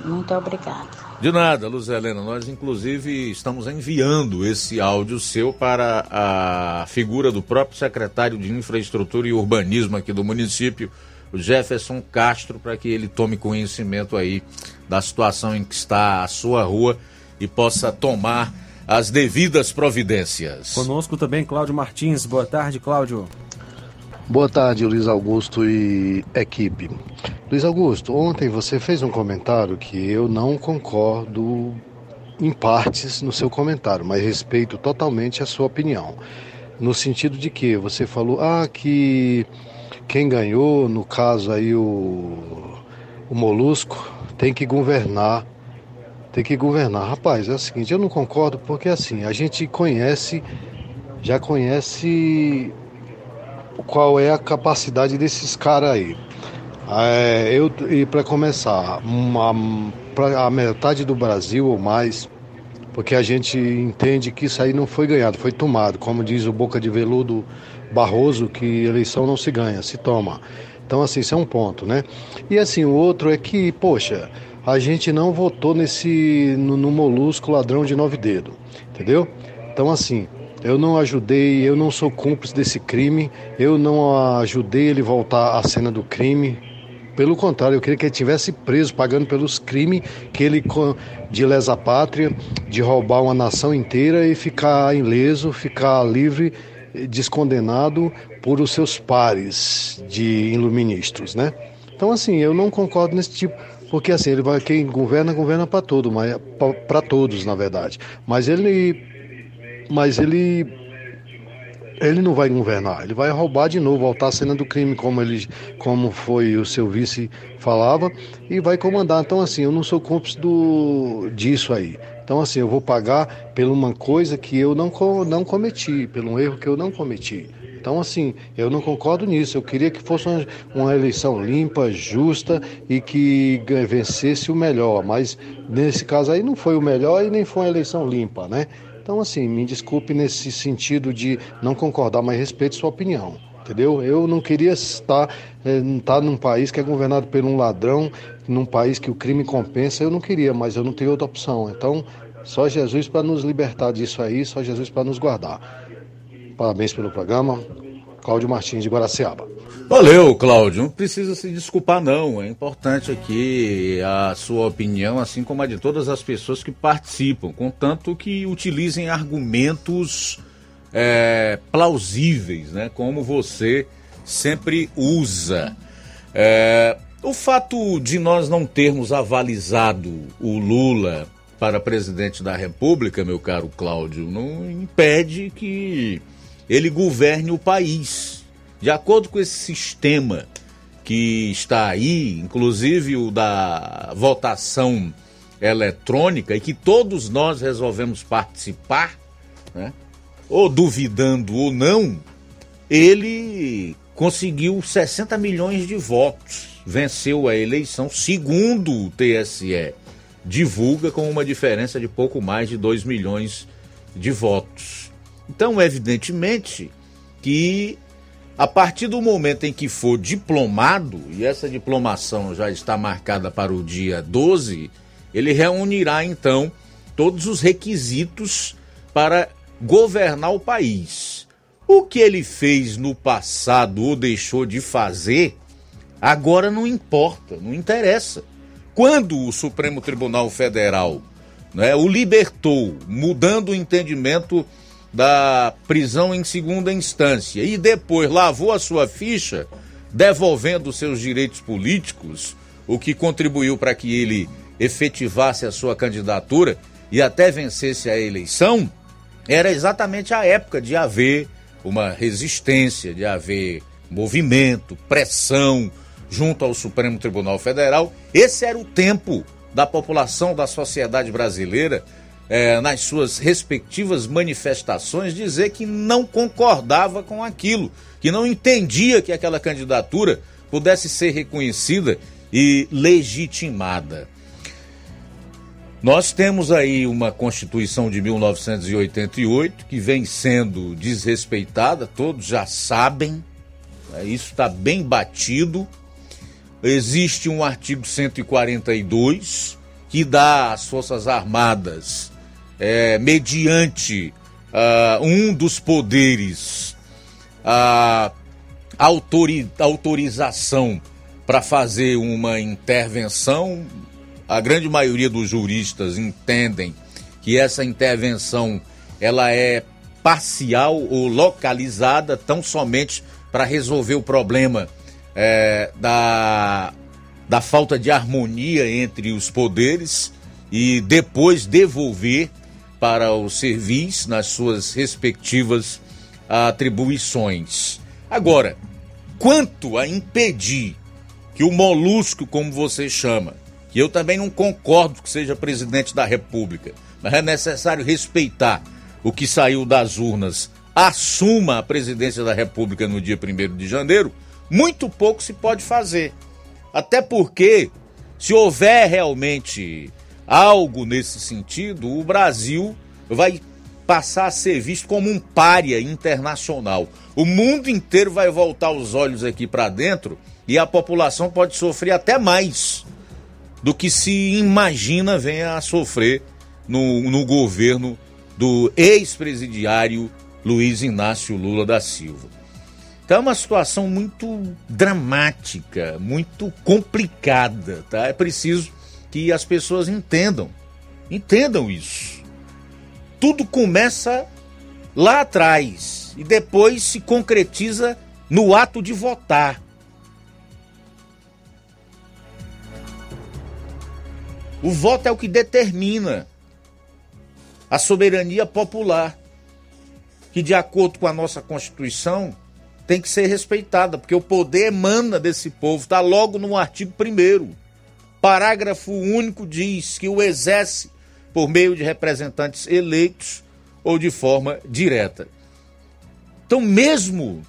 Muito obrigada. De nada, Luz Helena. Nós, inclusive, estamos enviando esse áudio seu para a figura do próprio secretário de Infraestrutura e Urbanismo aqui do município, o Jefferson Castro, para que ele tome conhecimento aí da situação em que está a sua rua e possa tomar as devidas providências. Conosco também Cláudio Martins. Boa tarde, Cláudio. Boa tarde, Luiz Augusto e equipe. Luiz Augusto, ontem você fez um comentário que eu não concordo em partes no seu comentário, mas respeito totalmente a sua opinião. No sentido de que você falou, ah, que quem ganhou, no caso aí o, o Molusco, tem que governar. Tem que governar. Rapaz, é o seguinte, eu não concordo porque assim, a gente conhece, já conhece qual é a capacidade desses caras aí. É, eu, e para começar, uma, pra a metade do Brasil ou mais, porque a gente entende que isso aí não foi ganhado, foi tomado. Como diz o Boca de Veludo Barroso, que eleição não se ganha, se toma. Então, assim, isso é um ponto, né? E assim, o outro é que, poxa, a gente não votou nesse no, no molusco ladrão de nove dedos, entendeu? Então, assim, eu não ajudei, eu não sou cúmplice desse crime, eu não ajudei ele voltar à cena do crime. Pelo contrário, eu queria que ele tivesse preso, pagando pelos crimes que ele de lesa pátria, de roubar uma nação inteira e ficar ileso, ficar livre, descondenado por os seus pares de iluministros, né? Então assim, eu não concordo nesse tipo, porque assim, ele vai quem governa governa para todo, mas para todos, na verdade. Mas ele mas ele ele não vai governar, ele vai roubar de novo, voltar à cena do crime, como ele, como foi o seu vice falava, e vai comandar. Então assim, eu não sou cúmplice do disso aí. Então assim, eu vou pagar por uma coisa que eu não não cometi, pelo um erro que eu não cometi. Então, assim, eu não concordo nisso. Eu queria que fosse uma, uma, eleição limpa, justa e que vencesse o melhor. Mas nesse caso aí não foi o melhor e nem foi uma eleição limpa, né? Então, assim, me desculpe nesse sentido de não concordar, mas respeito sua opinião. Entendeu? Eu não queria estar, é, estar num país que é governado por um ladrão, num país que o crime compensa, eu não queria, mas eu não tenho outra opção. Então, só Jesus para nos libertar disso aí, só Jesus para nos guardar. Parabéns pelo programa. Cláudio Martins de Guaraciaba. Valeu, Cláudio. Não precisa se desculpar, não. É importante aqui a sua opinião, assim como a de todas as pessoas que participam, contanto que utilizem argumentos é, plausíveis, né? Como você sempre usa. É, o fato de nós não termos avalizado o Lula para presidente da República, meu caro Cláudio, não impede que ele governe o país. De acordo com esse sistema que está aí, inclusive o da votação eletrônica, e que todos nós resolvemos participar, né? ou duvidando ou não, ele conseguiu 60 milhões de votos, venceu a eleição, segundo o TSE divulga, com uma diferença de pouco mais de 2 milhões de votos. Então, evidentemente que a partir do momento em que for diplomado, e essa diplomação já está marcada para o dia 12, ele reunirá então todos os requisitos para governar o país. O que ele fez no passado ou deixou de fazer, agora não importa, não interessa. Quando o Supremo Tribunal Federal né, o libertou, mudando o entendimento da prisão em segunda instância e depois lavou a sua ficha, devolvendo seus direitos políticos, o que contribuiu para que ele efetivasse a sua candidatura e até vencesse a eleição, era exatamente a época de haver uma resistência, de haver movimento, pressão junto ao Supremo Tribunal Federal. Esse era o tempo da população, da sociedade brasileira, eh, nas suas respectivas manifestações, dizer que não concordava com aquilo, que não entendia que aquela candidatura pudesse ser reconhecida e legitimada. Nós temos aí uma Constituição de 1988 que vem sendo desrespeitada, todos já sabem, né? isso está bem batido. Existe um artigo 142 que dá às Forças Armadas, é, mediante uh, um dos poderes, a autori autorização para fazer uma intervenção a grande maioria dos juristas entendem que essa intervenção ela é parcial ou localizada tão somente para resolver o problema é, da, da falta de harmonia entre os poderes e depois devolver para o serviço nas suas respectivas atribuições. Agora, quanto a impedir que o molusco, como você chama, que eu também não concordo que seja presidente da República, mas é necessário respeitar o que saiu das urnas, assuma a presidência da República no dia 1 de janeiro, muito pouco se pode fazer. Até porque, se houver realmente algo nesse sentido, o Brasil vai passar a ser visto como um pária internacional. O mundo inteiro vai voltar os olhos aqui para dentro e a população pode sofrer até mais do que se imagina venha a sofrer no, no governo do ex-presidiário Luiz Inácio Lula da Silva. Então é uma situação muito dramática, muito complicada, tá? É preciso que as pessoas entendam, entendam isso. Tudo começa lá atrás e depois se concretiza no ato de votar. O voto é o que determina a soberania popular, que, de acordo com a nossa Constituição, tem que ser respeitada, porque o poder emana desse povo, está logo no artigo 1. Parágrafo único diz que o exerce por meio de representantes eleitos ou de forma direta. Então, mesmo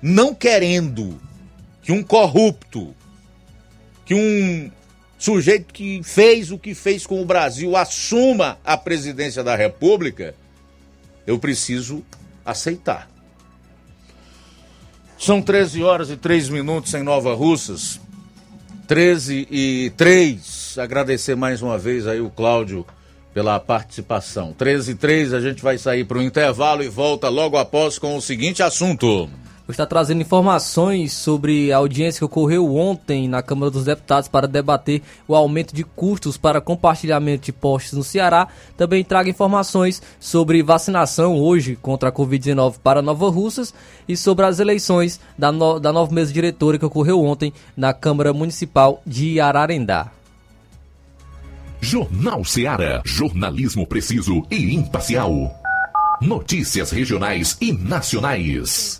não querendo que um corrupto, que um sujeito que fez o que fez com o Brasil assuma a presidência da República, eu preciso aceitar. São 13 horas e 3 minutos em Nova Russas. 13 e 3. Agradecer mais uma vez aí o Cláudio pela participação. 13 e 3, a gente vai sair para o intervalo e volta logo após com o seguinte assunto está trazendo informações sobre a audiência que ocorreu ontem na Câmara dos Deputados para debater o aumento de custos para compartilhamento de postes no Ceará. Também traga informações sobre vacinação hoje contra a Covid-19 para Nova Russas e sobre as eleições da, no, da nova mesa diretora que ocorreu ontem na Câmara Municipal de Ararendá. Jornal Ceará, jornalismo preciso e imparcial. Notícias regionais e nacionais.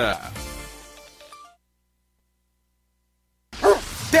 です。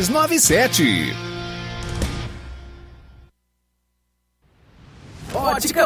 62 297.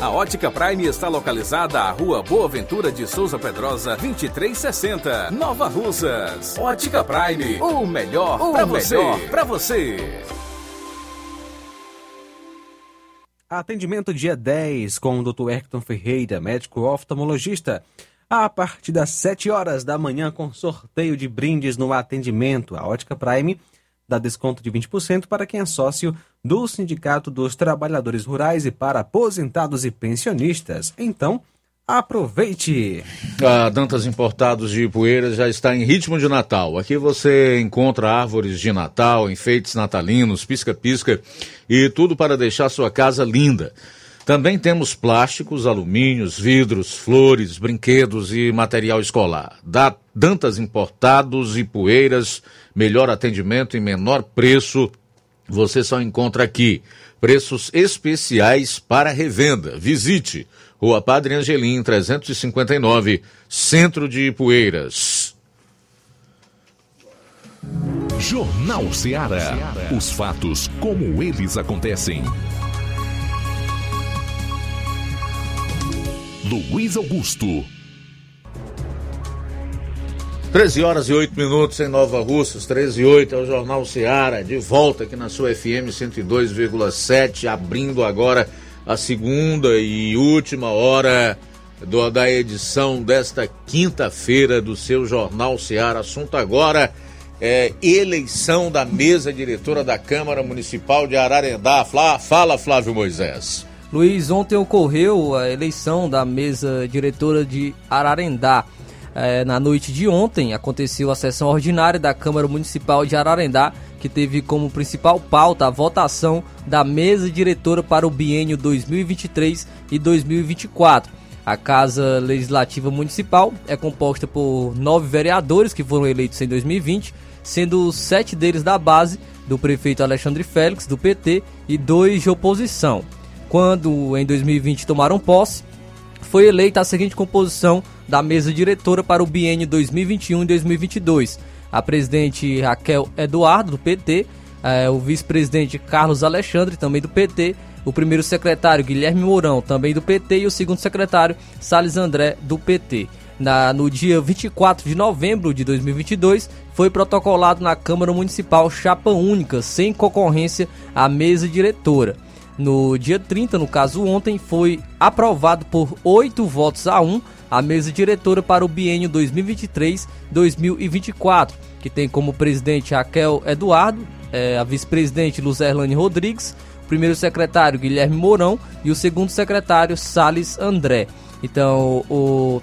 A Ótica Prime está localizada à Rua Boa Ventura de Souza Pedrosa, 2360, Nova Russas. Ótica Prime, o melhor O para melhor você. Para você. Atendimento dia 10 com o Dr. Hector Ferreira, médico oftalmologista. A partir das 7 horas da manhã, com sorteio de brindes no atendimento. A Ótica Prime dá desconto de 20% para quem é sócio do Sindicato dos Trabalhadores Rurais e para aposentados e pensionistas. Então, aproveite! A Dantas Importados de Ipueiras já está em ritmo de Natal. Aqui você encontra árvores de Natal, enfeites natalinos, pisca-pisca e tudo para deixar sua casa linda. Também temos plásticos, alumínios, vidros, flores, brinquedos e material escolar. Da Dantas Importados e Poeiras, melhor atendimento e menor preço, você só encontra aqui. Preços especiais para revenda. Visite Rua Padre Angelim, 359, Centro de Ipueiras. Jornal Ceará. Os fatos como eles acontecem. Luiz Augusto. 13 horas e 8 minutos em Nova Russas, 13 e 8 é o Jornal Seara, de volta aqui na sua FM 102,7, abrindo agora a segunda e última hora do- da edição desta quinta-feira do seu Jornal Seara. Assunto agora é eleição da mesa diretora da Câmara Municipal de Ararendá. Fla- Fala, Flávio Moisés. Luiz, ontem ocorreu a eleição da mesa diretora de Ararendá. Eh, na noite de ontem aconteceu a sessão ordinária da Câmara Municipal de Ararendá, que teve como principal pauta a votação da mesa diretora para o biênio 2023 e 2024. A Casa Legislativa Municipal é composta por nove vereadores que foram eleitos em 2020, sendo sete deles da base do prefeito Alexandre Félix, do PT, e dois de oposição. Quando em 2020 tomaram posse, foi eleita a seguinte composição da mesa diretora para o biênio 2021 e 2022. A presidente Raquel Eduardo, do PT, eh, o vice-presidente Carlos Alexandre, também do PT, o primeiro secretário Guilherme Mourão, também do PT, e o segundo secretário Salles André, do PT. Na- no dia 24 de novembro de 2022, foi protocolado na Câmara Municipal chapa única, sem concorrência à mesa diretora. No dia 30, no caso ontem, foi aprovado por 8 votos a 1 a mesa diretora para o biênio 2023-2024, que tem como presidente Raquel Eduardo, eh, a vice-presidente Luzerlane Rodrigues, o primeiro secretário Guilherme Mourão e o segundo secretário Sales André. Então, o,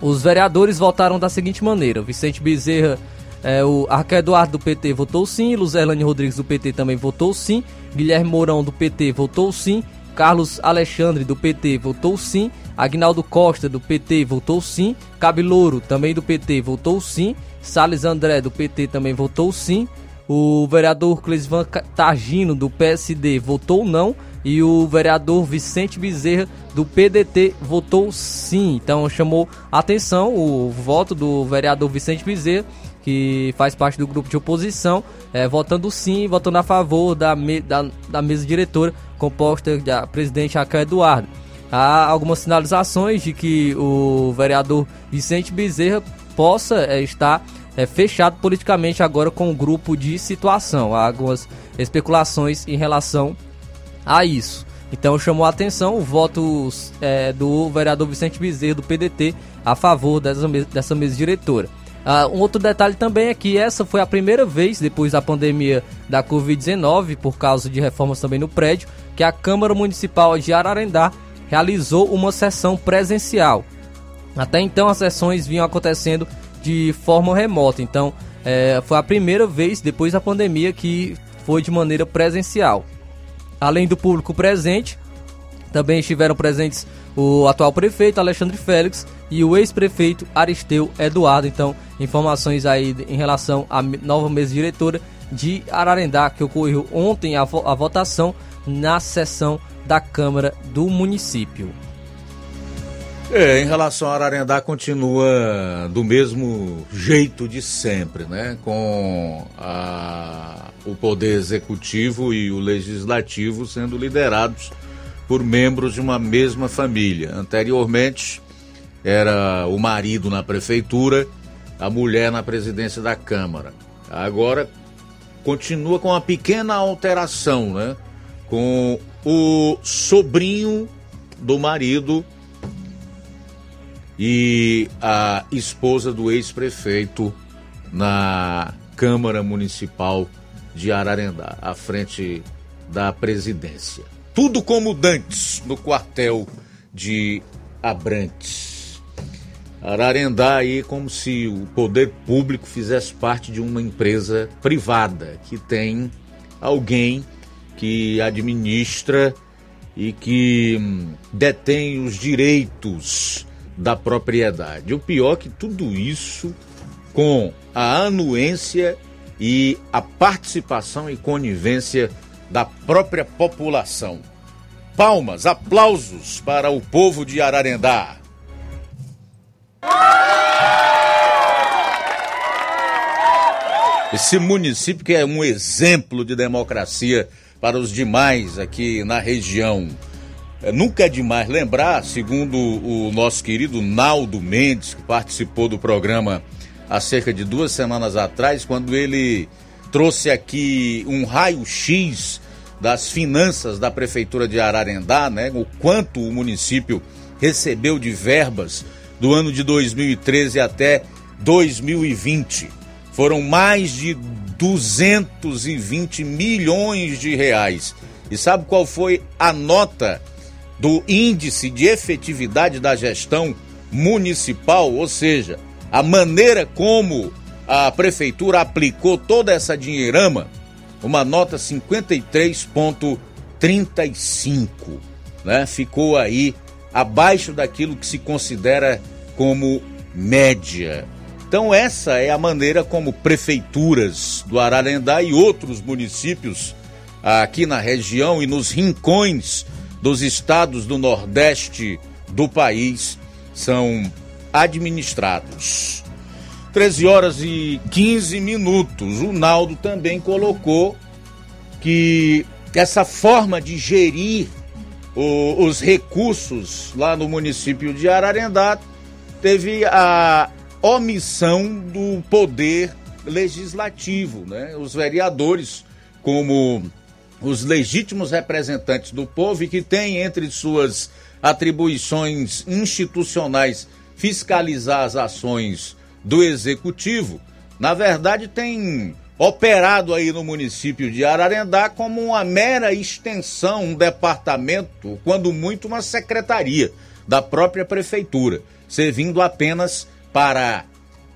os vereadores votaram da seguinte maneira: Vicente Bezerra, é, o Arca Eduardo do PT votou sim, Luzerlane Rodrigues do PT também votou sim, Guilherme Mourão do PT votou sim, Carlos Alexandre do PT votou sim, Agnaldo Costa do PT votou sim, Cabilouro também do PT votou sim, Sales André do PT também votou sim, o vereador Clesvan Targino do PSD votou não e o vereador Vicente Bezerra do PDT votou sim. Então chamou atenção o voto do vereador Vicente Bezerra, que faz parte do grupo de oposição, é, votando sim, votando a favor da, me, da, da mesa diretora composta da presidente Raquel Eduardo. Há algumas sinalizações de que o vereador Vicente Bezerra possa é, estar é, fechado politicamente agora com o grupo de situação. Há algumas especulações em relação a isso. Então chamou a atenção o voto é, do vereador Vicente Bezerra do PDT a favor dessa, dessa mesa diretora. Uh, um outro detalhe também é que essa foi a primeira vez, depois da pandemia da Covid-19, por causa de reformas também no prédio, que a Câmara Municipal de Ararendá realizou uma sessão presencial. Até então as sessões vinham acontecendo de forma remota, então é, foi a primeira vez depois da pandemia que foi de maneira presencial. Além do público presente, também estiveram presentes o atual prefeito Alexandre Félix e o ex-prefeito Aristeu Eduardo. Então, informações aí em relação à nova mesa diretora de Ararendá, que ocorreu ontem a, vo a votação na sessão da Câmara do município. É, em relação a Ararendá, continua do mesmo jeito de sempre, né? Com a, o poder executivo e o legislativo sendo liderados por membros de uma mesma família. Anteriormente, era o marido na prefeitura, a mulher na presidência da Câmara. Agora, continua com uma pequena alteração, né? Com o sobrinho do marido e a esposa do ex-prefeito na Câmara Municipal de Ararendá, à frente da presidência. Tudo como dantes no quartel de Abrantes. Ararendá aí como se o poder público fizesse parte de uma empresa privada que tem alguém que administra e que hum, detém os direitos da propriedade. O pior é que tudo isso com a anuência e a participação e conivência da própria população. Palmas, aplausos para o povo de Ararendá. Esse município que é um exemplo de democracia para os demais aqui na região. É, nunca é demais lembrar, segundo o nosso querido Naldo Mendes, que participou do programa há cerca de duas semanas atrás, quando ele trouxe aqui um raio-x das finanças da Prefeitura de Ararendá, né? O quanto o município recebeu de verbas do ano de 2013 até 2020. Foram mais de 220 milhões de reais. E sabe qual foi a nota do índice de efetividade da gestão municipal, ou seja, a maneira como a prefeitura aplicou toda essa dinheirama, uma nota 53.35, né? Ficou aí abaixo daquilo que se considera como média. Então essa é a maneira como prefeituras do Ararendá e outros municípios aqui na região e nos rincões dos estados do Nordeste do país são administrados. 13 horas e 15 minutos. O Naldo também colocou que essa forma de gerir o, os recursos lá no município de Ararendá teve a omissão do poder legislativo, né? Os vereadores, como os legítimos representantes do povo e que têm entre suas atribuições institucionais fiscalizar as ações do executivo, na verdade tem operado aí no município de Ararendá como uma mera extensão, um departamento, quando muito uma secretaria da própria prefeitura, servindo apenas para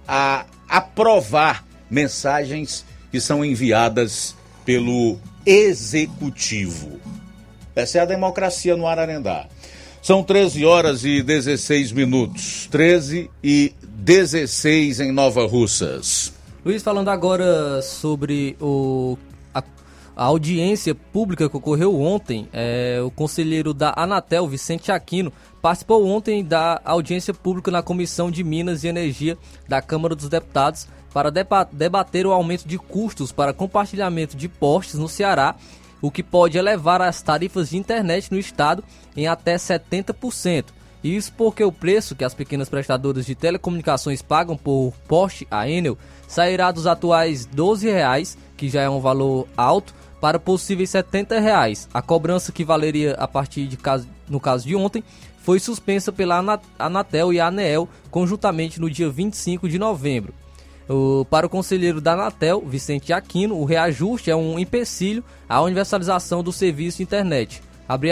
a, aprovar mensagens que são enviadas pelo executivo. Essa é a democracia no Ararendá. São 13 horas e 16 minutos. 13 e 16 em Nova Russas. Luiz, falando agora sobre o, a, a audiência pública que ocorreu ontem, é, o conselheiro da Anatel, Vicente Aquino, participou ontem da audiência pública na Comissão de Minas e Energia da Câmara dos Deputados para debater o aumento de custos para compartilhamento de postes no Ceará, o que pode elevar as tarifas de internet no estado em até 70%. Isso porque o preço que as pequenas prestadoras de telecomunicações pagam por poste a Enel sairá dos atuais 12 reais, que já é um valor alto, para possíveis 70 reais. A cobrança que valeria a partir de caso, no caso de ontem foi suspensa pela Anatel e a ANEEL conjuntamente no dia 25 de novembro. O, para o conselheiro da Anatel, Vicente Aquino, o reajuste é um empecilho à universalização do serviço de internet.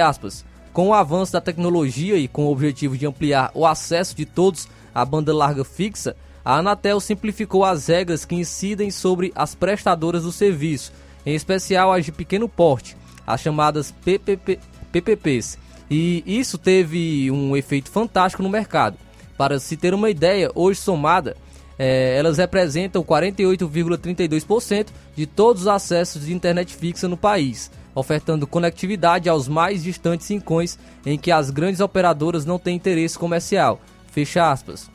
Aspas, com o avanço da tecnologia e com o objetivo de ampliar o acesso de todos à banda larga fixa, a Anatel simplificou as regras que incidem sobre as prestadoras do serviço, em especial as de pequeno porte, as chamadas PPP, PPPs. E isso teve um efeito fantástico no mercado. Para se ter uma ideia, hoje somada, é, elas representam 48,32% de todos os acessos de internet fixa no país, ofertando conectividade aos mais distantes rincões em que as grandes operadoras não têm interesse comercial. Fecha aspas.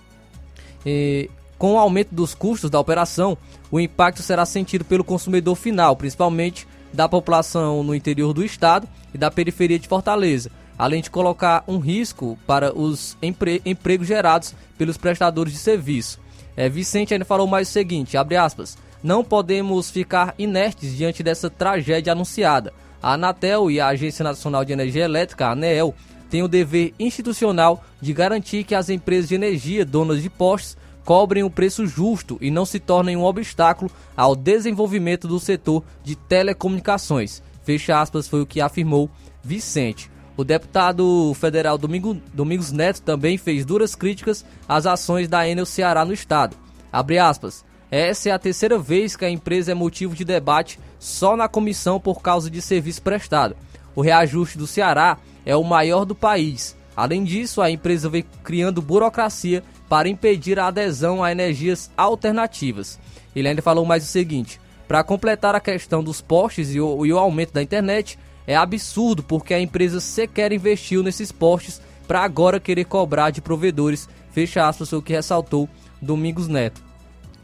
E, com o aumento dos custos da operação, o impacto será sentido pelo consumidor final, principalmente da população no interior do estado e da periferia de Fortaleza, além de colocar um risco para os empre empregos gerados pelos prestadores de serviço. É, Vicente ainda falou mais o seguinte, abre aspas, não podemos ficar inertes diante dessa tragédia anunciada. A Anatel e a Agência Nacional de Energia Elétrica, a ANEEL, têm o dever institucional de garantir que as empresas de energia donas de postes cobrem o preço justo e não se tornem um obstáculo ao desenvolvimento do setor de telecomunicações. Fecha aspas, foi o que afirmou Vicente. O deputado federal Domingo, Domingos Neto também fez duras críticas às ações da Enel Ceará no estado. Abre aspas. Essa é a terceira vez que a empresa é motivo de debate só na comissão por causa de serviço prestado. O reajuste do Ceará é o maior do país. Além disso, a empresa vem criando burocracia para impedir a adesão a energias alternativas. Ele ainda falou mais o seguinte: para completar a questão dos postes e o, e o aumento da internet, é absurdo porque a empresa sequer investiu nesses postes para agora querer cobrar de provedores. Fecha aspas, o que ressaltou Domingos Neto.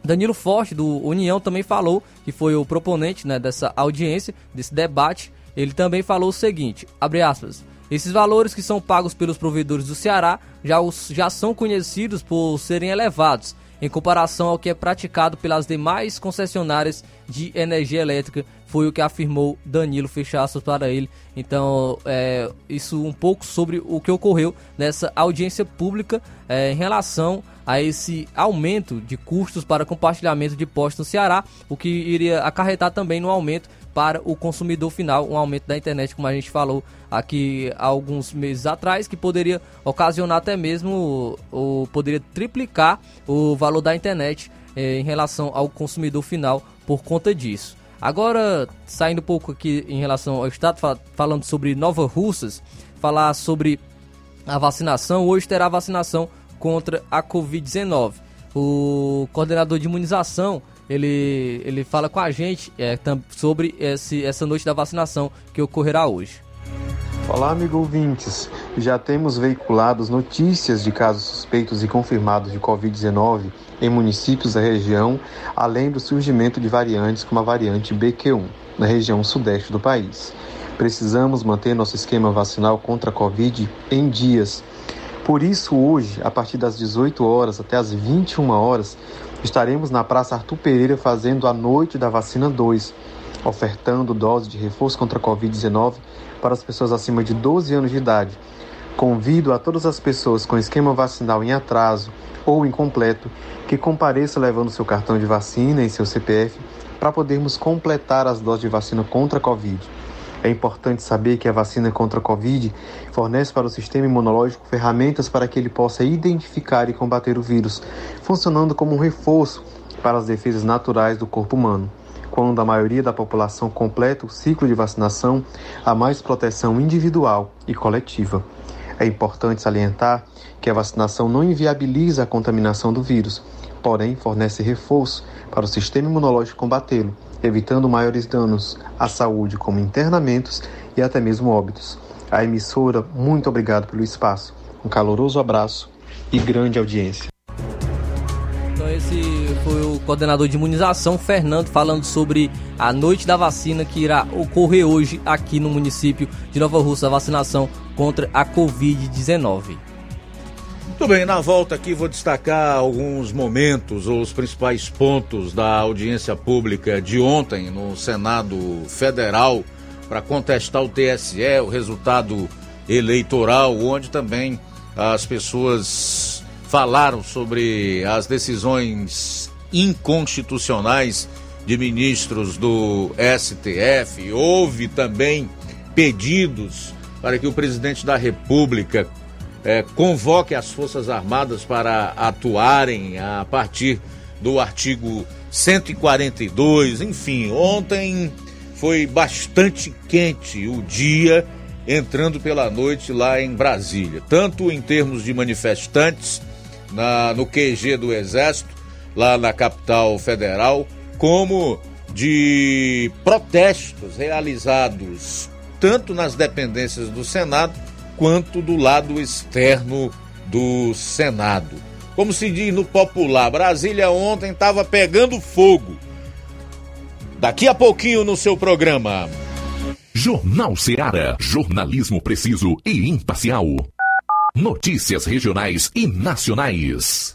Danilo Forte, do União, também falou, que foi o proponente né, dessa audiência, desse debate. Ele também falou o seguinte: abre aspas. Esses valores que são pagos pelos provedores do Ceará já, os, já são conhecidos por serem elevados em comparação ao que é praticado pelas demais concessionárias de energia elétrica, foi o que afirmou Danilo Fechaços para ele. Então, é, isso um pouco sobre o que ocorreu nessa audiência pública é, em relação a esse aumento de custos para compartilhamento de postos no Ceará, o que iria acarretar também no aumento para o consumidor final, um aumento da internet, como a gente falou aqui alguns meses atrás, que poderia ocasionar até mesmo, ou poderia triplicar o valor da internet eh, em relação ao consumidor final por conta disso. Agora, saindo um pouco aqui em relação ao Estado, falando sobre Nova Russas, falar sobre a vacinação. Hoje terá vacinação contra a Covid-19. O coordenador de imunização ele, ele fala com a gente é, sobre esse, essa noite da vacinação que ocorrerá hoje. Olá, amigo ouvintes. Já temos veiculados notícias de casos suspeitos e confirmados de Covid-19 em municípios da região, além do surgimento de variantes como a variante BQ1 na região sudeste do país. Precisamos manter nosso esquema vacinal contra a Covid em dias. Por isso, hoje, a partir das 18 horas até as 21 horas, Estaremos na Praça Arthur Pereira fazendo a Noite da Vacina 2, ofertando dose de reforço contra a Covid-19 para as pessoas acima de 12 anos de idade. Convido a todas as pessoas com esquema vacinal em atraso ou incompleto que compareçam levando seu cartão de vacina e seu CPF para podermos completar as doses de vacina contra a Covid. É importante saber que a vacina contra a Covid fornece para o sistema imunológico ferramentas para que ele possa identificar e combater o vírus, funcionando como um reforço para as defesas naturais do corpo humano. Quando a maioria da população completa o ciclo de vacinação, há mais proteção individual e coletiva. É importante salientar que a vacinação não inviabiliza a contaminação do vírus, porém fornece reforço para o sistema imunológico combatê-lo evitando maiores danos à saúde, como internamentos e até mesmo óbitos. A emissora, muito obrigado pelo espaço. Um caloroso abraço e grande audiência. Então esse foi o coordenador de imunização, Fernando, falando sobre a noite da vacina que irá ocorrer hoje aqui no município de Nova Russa, a vacinação contra a Covid-19. Muito bem, na volta aqui vou destacar alguns momentos ou os principais pontos da audiência pública de ontem no Senado Federal para contestar o TSE, o resultado eleitoral, onde também as pessoas falaram sobre as decisões inconstitucionais de ministros do STF. Houve também pedidos para que o presidente da República é, convoque as Forças Armadas para atuarem a partir do artigo 142. Enfim, ontem foi bastante quente o dia, entrando pela noite lá em Brasília, tanto em termos de manifestantes na, no QG do Exército, lá na capital federal, como de protestos realizados tanto nas dependências do Senado quanto do lado externo do Senado. Como se diz no popular, Brasília ontem estava pegando fogo. Daqui a pouquinho no seu programa. Jornal Seara. Jornalismo preciso e imparcial. Notícias regionais e nacionais.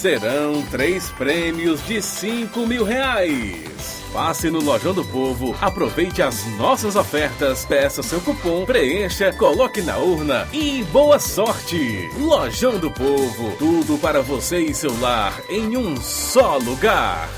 Serão três prêmios de 5 mil reais. Passe no Lojão do Povo, aproveite as nossas ofertas, peça seu cupom, preencha, coloque na urna e boa sorte! Lojão do Povo, tudo para você e seu lar em um só lugar.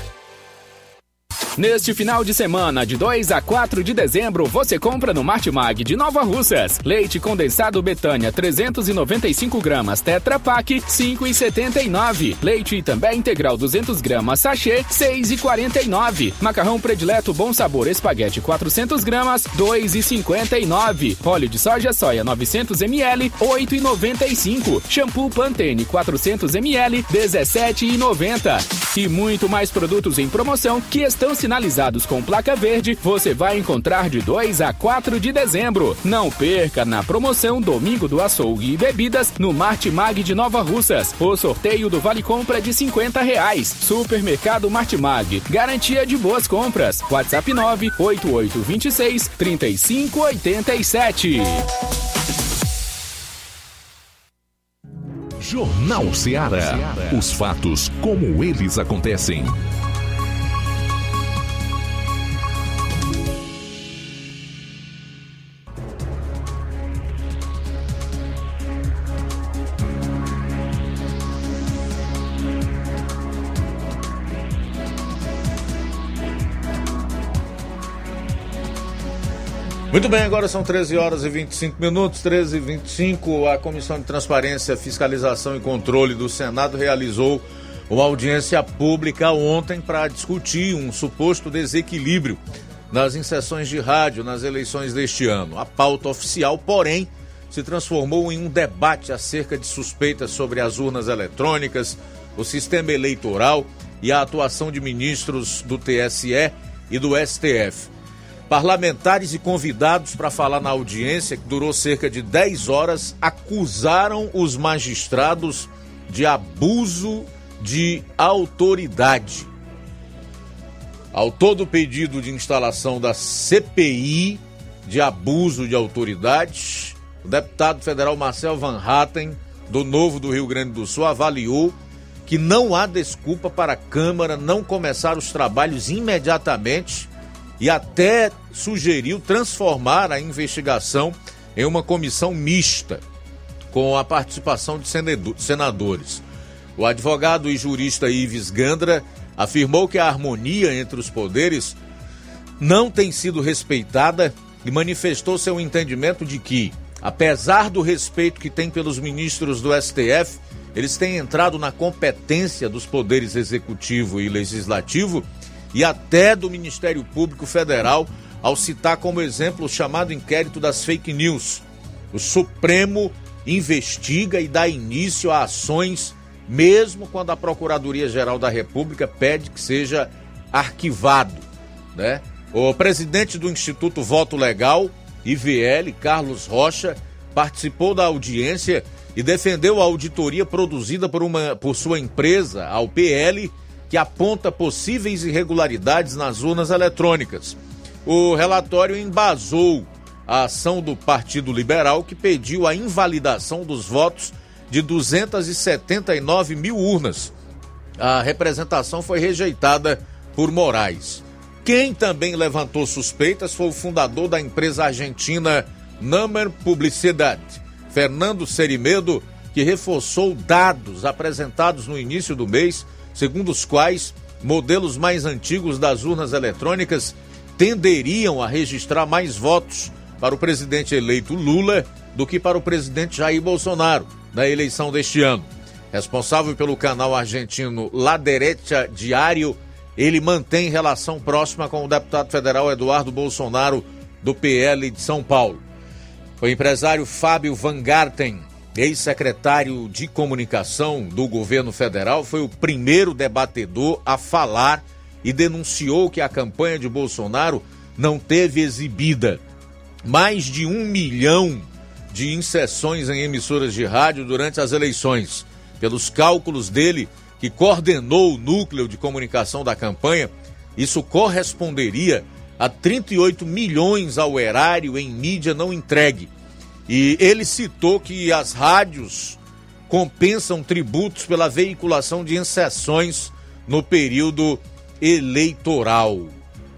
Neste final de semana, de 2 a 4 de dezembro, você compra no Martimag de Nova Russas. Leite condensado Betânia 395 gramas Tetra Pak 5,79. Leite também integral 200 gramas sachê 6,49. Macarrão predileto Bom Sabor Espaguete 400 gramas 2,59. Óleo de soja soia 900 ml 8,95. Shampoo Pantene 400 ml 17,90. E muito mais produtos em promoção que estão sinalizados com placa verde, você vai encontrar de 2 a 4 de dezembro. Não perca na promoção Domingo do Açougue e Bebidas no Martimag de Nova Russas. O sorteio do Vale Compra de 50 reais. Supermercado Martimag. Garantia de boas compras. WhatsApp 98826 3587. Jornal Seara. Os fatos como eles acontecem. Muito bem, agora são 13 horas e 25 minutos, 13 e 25. A Comissão de Transparência, Fiscalização e Controle do Senado realizou uma audiência pública ontem para discutir um suposto desequilíbrio nas inserções de rádio nas eleições deste ano. A pauta oficial, porém, se transformou em um debate acerca de suspeitas sobre as urnas eletrônicas, o sistema eleitoral e a atuação de ministros do TSE e do STF. Parlamentares e convidados para falar na audiência, que durou cerca de 10 horas, acusaram os magistrados de abuso de autoridade. Ao todo pedido de instalação da CPI de abuso de autoridade, o deputado federal Marcel Van Hatten, do Novo do Rio Grande do Sul, avaliou que não há desculpa para a Câmara não começar os trabalhos imediatamente e até sugeriu transformar a investigação em uma comissão mista, com a participação de senadores. O advogado e jurista Ives Gandra afirmou que a harmonia entre os poderes não tem sido respeitada e manifestou seu entendimento de que, apesar do respeito que tem pelos ministros do STF, eles têm entrado na competência dos poderes executivo e legislativo e até do Ministério Público Federal, ao citar como exemplo o chamado inquérito das fake news. O Supremo investiga e dá início a ações, mesmo quando a Procuradoria-Geral da República pede que seja arquivado. Né? O presidente do Instituto Voto Legal, IVL, Carlos Rocha, participou da audiência e defendeu a auditoria produzida por, uma, por sua empresa, a UPL, que aponta possíveis irregularidades nas urnas eletrônicas. O relatório embasou a ação do Partido Liberal, que pediu a invalidação dos votos de 279 mil urnas. A representação foi rejeitada por Moraes. Quem também levantou suspeitas foi o fundador da empresa argentina Namer Publicidade, Fernando Serimedo, que reforçou dados apresentados no início do mês segundo os quais modelos mais antigos das urnas eletrônicas tenderiam a registrar mais votos para o presidente eleito Lula do que para o presidente Jair Bolsonaro na eleição deste ano. Responsável pelo canal argentino La Derecha Diário, ele mantém relação próxima com o deputado federal Eduardo Bolsonaro, do PL de São Paulo. O empresário Fábio Van Garten ex-secretário de comunicação do governo federal, foi o primeiro debatedor a falar e denunciou que a campanha de Bolsonaro não teve exibida mais de um milhão de inserções em emissoras de rádio durante as eleições. Pelos cálculos dele, que coordenou o núcleo de comunicação da campanha, isso corresponderia a 38 milhões ao erário em mídia não entregue e ele citou que as rádios compensam tributos pela veiculação de inserções no período eleitoral.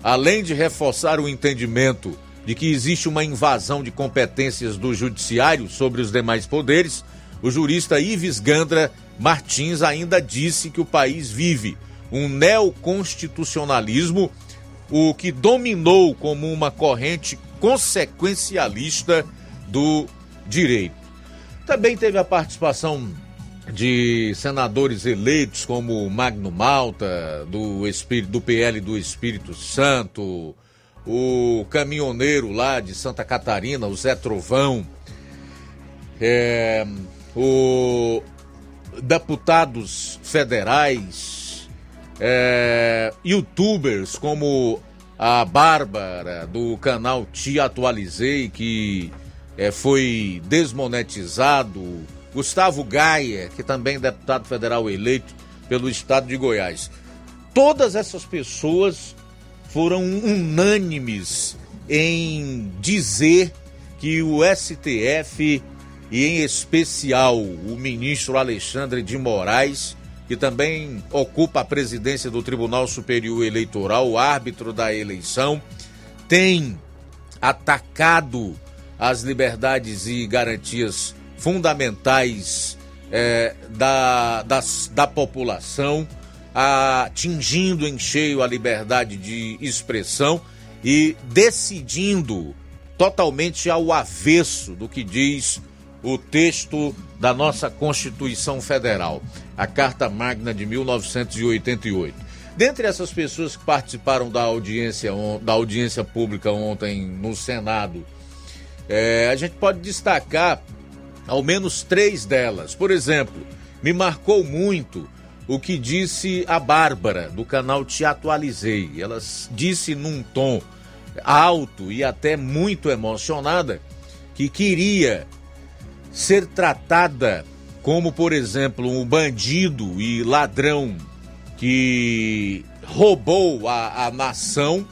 Além de reforçar o entendimento de que existe uma invasão de competências do judiciário sobre os demais poderes, o jurista Ives Gandra Martins ainda disse que o país vive um neoconstitucionalismo, o que dominou como uma corrente consequencialista do direito. Também teve a participação de senadores eleitos como Magno Malta, do, Espírito, do PL do Espírito Santo, o caminhoneiro lá de Santa Catarina, o Zé Trovão, é, o deputados federais, é, youtubers como a Bárbara do canal Te Atualizei, que é, foi desmonetizado. Gustavo Gaia, que também é deputado federal eleito pelo estado de Goiás. Todas essas pessoas foram unânimes em dizer que o STF e em especial o ministro Alexandre de Moraes, que também ocupa a presidência do Tribunal Superior Eleitoral, o árbitro da eleição, tem atacado as liberdades e garantias fundamentais é, da, das, da população, atingindo em cheio a liberdade de expressão e decidindo totalmente ao avesso do que diz o texto da nossa Constituição Federal, a Carta Magna de 1988. Dentre essas pessoas que participaram da audiência, da audiência pública ontem no Senado é, a gente pode destacar ao menos três delas. Por exemplo, me marcou muito o que disse a Bárbara, do canal Te Atualizei. Ela disse num tom alto e até muito emocionada que queria ser tratada como, por exemplo, um bandido e ladrão que roubou a, a nação,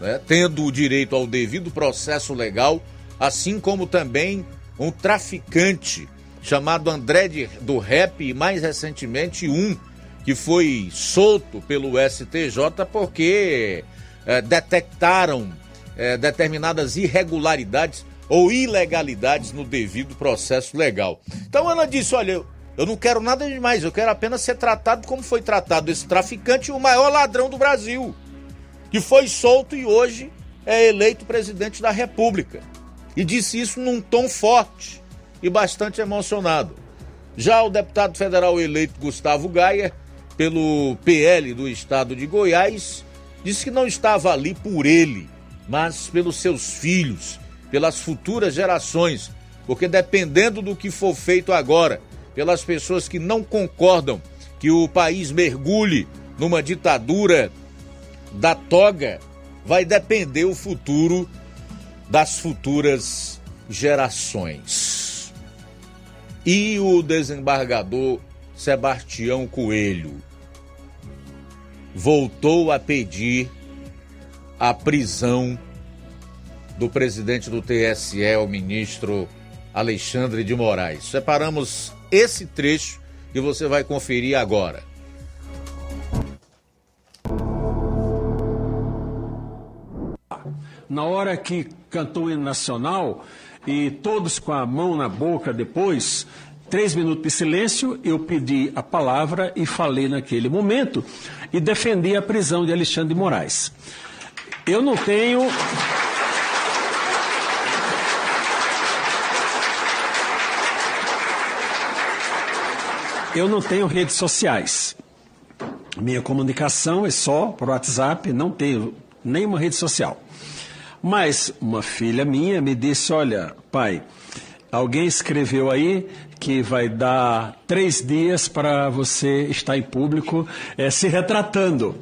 né, tendo o direito ao devido processo legal, assim como também um traficante chamado André de, do Rap e mais recentemente um que foi solto pelo STJ porque é, detectaram é, determinadas irregularidades ou ilegalidades no devido processo legal. Então ela disse: olha, eu não quero nada demais, eu quero apenas ser tratado como foi tratado esse traficante, o maior ladrão do Brasil, que foi solto e hoje é eleito presidente da República. E disse isso num tom forte e bastante emocionado. Já o deputado federal eleito Gustavo Gaia, pelo PL do estado de Goiás, disse que não estava ali por ele, mas pelos seus filhos, pelas futuras gerações, porque dependendo do que for feito agora, pelas pessoas que não concordam que o país mergulhe numa ditadura da toga, vai depender o futuro das futuras gerações. E o desembargador Sebastião Coelho voltou a pedir a prisão do presidente do TSE, o ministro Alexandre de Moraes. Separamos esse trecho que você vai conferir agora. Na hora que cantou o hino nacional e todos com a mão na boca depois, três minutos de silêncio, eu pedi a palavra e falei naquele momento e defendi a prisão de Alexandre de Moraes. Eu não tenho Eu não tenho redes sociais. Minha comunicação é só por WhatsApp, não tenho nenhuma rede social. Mas uma filha minha me disse: Olha, pai, alguém escreveu aí que vai dar três dias para você estar em público é, se retratando.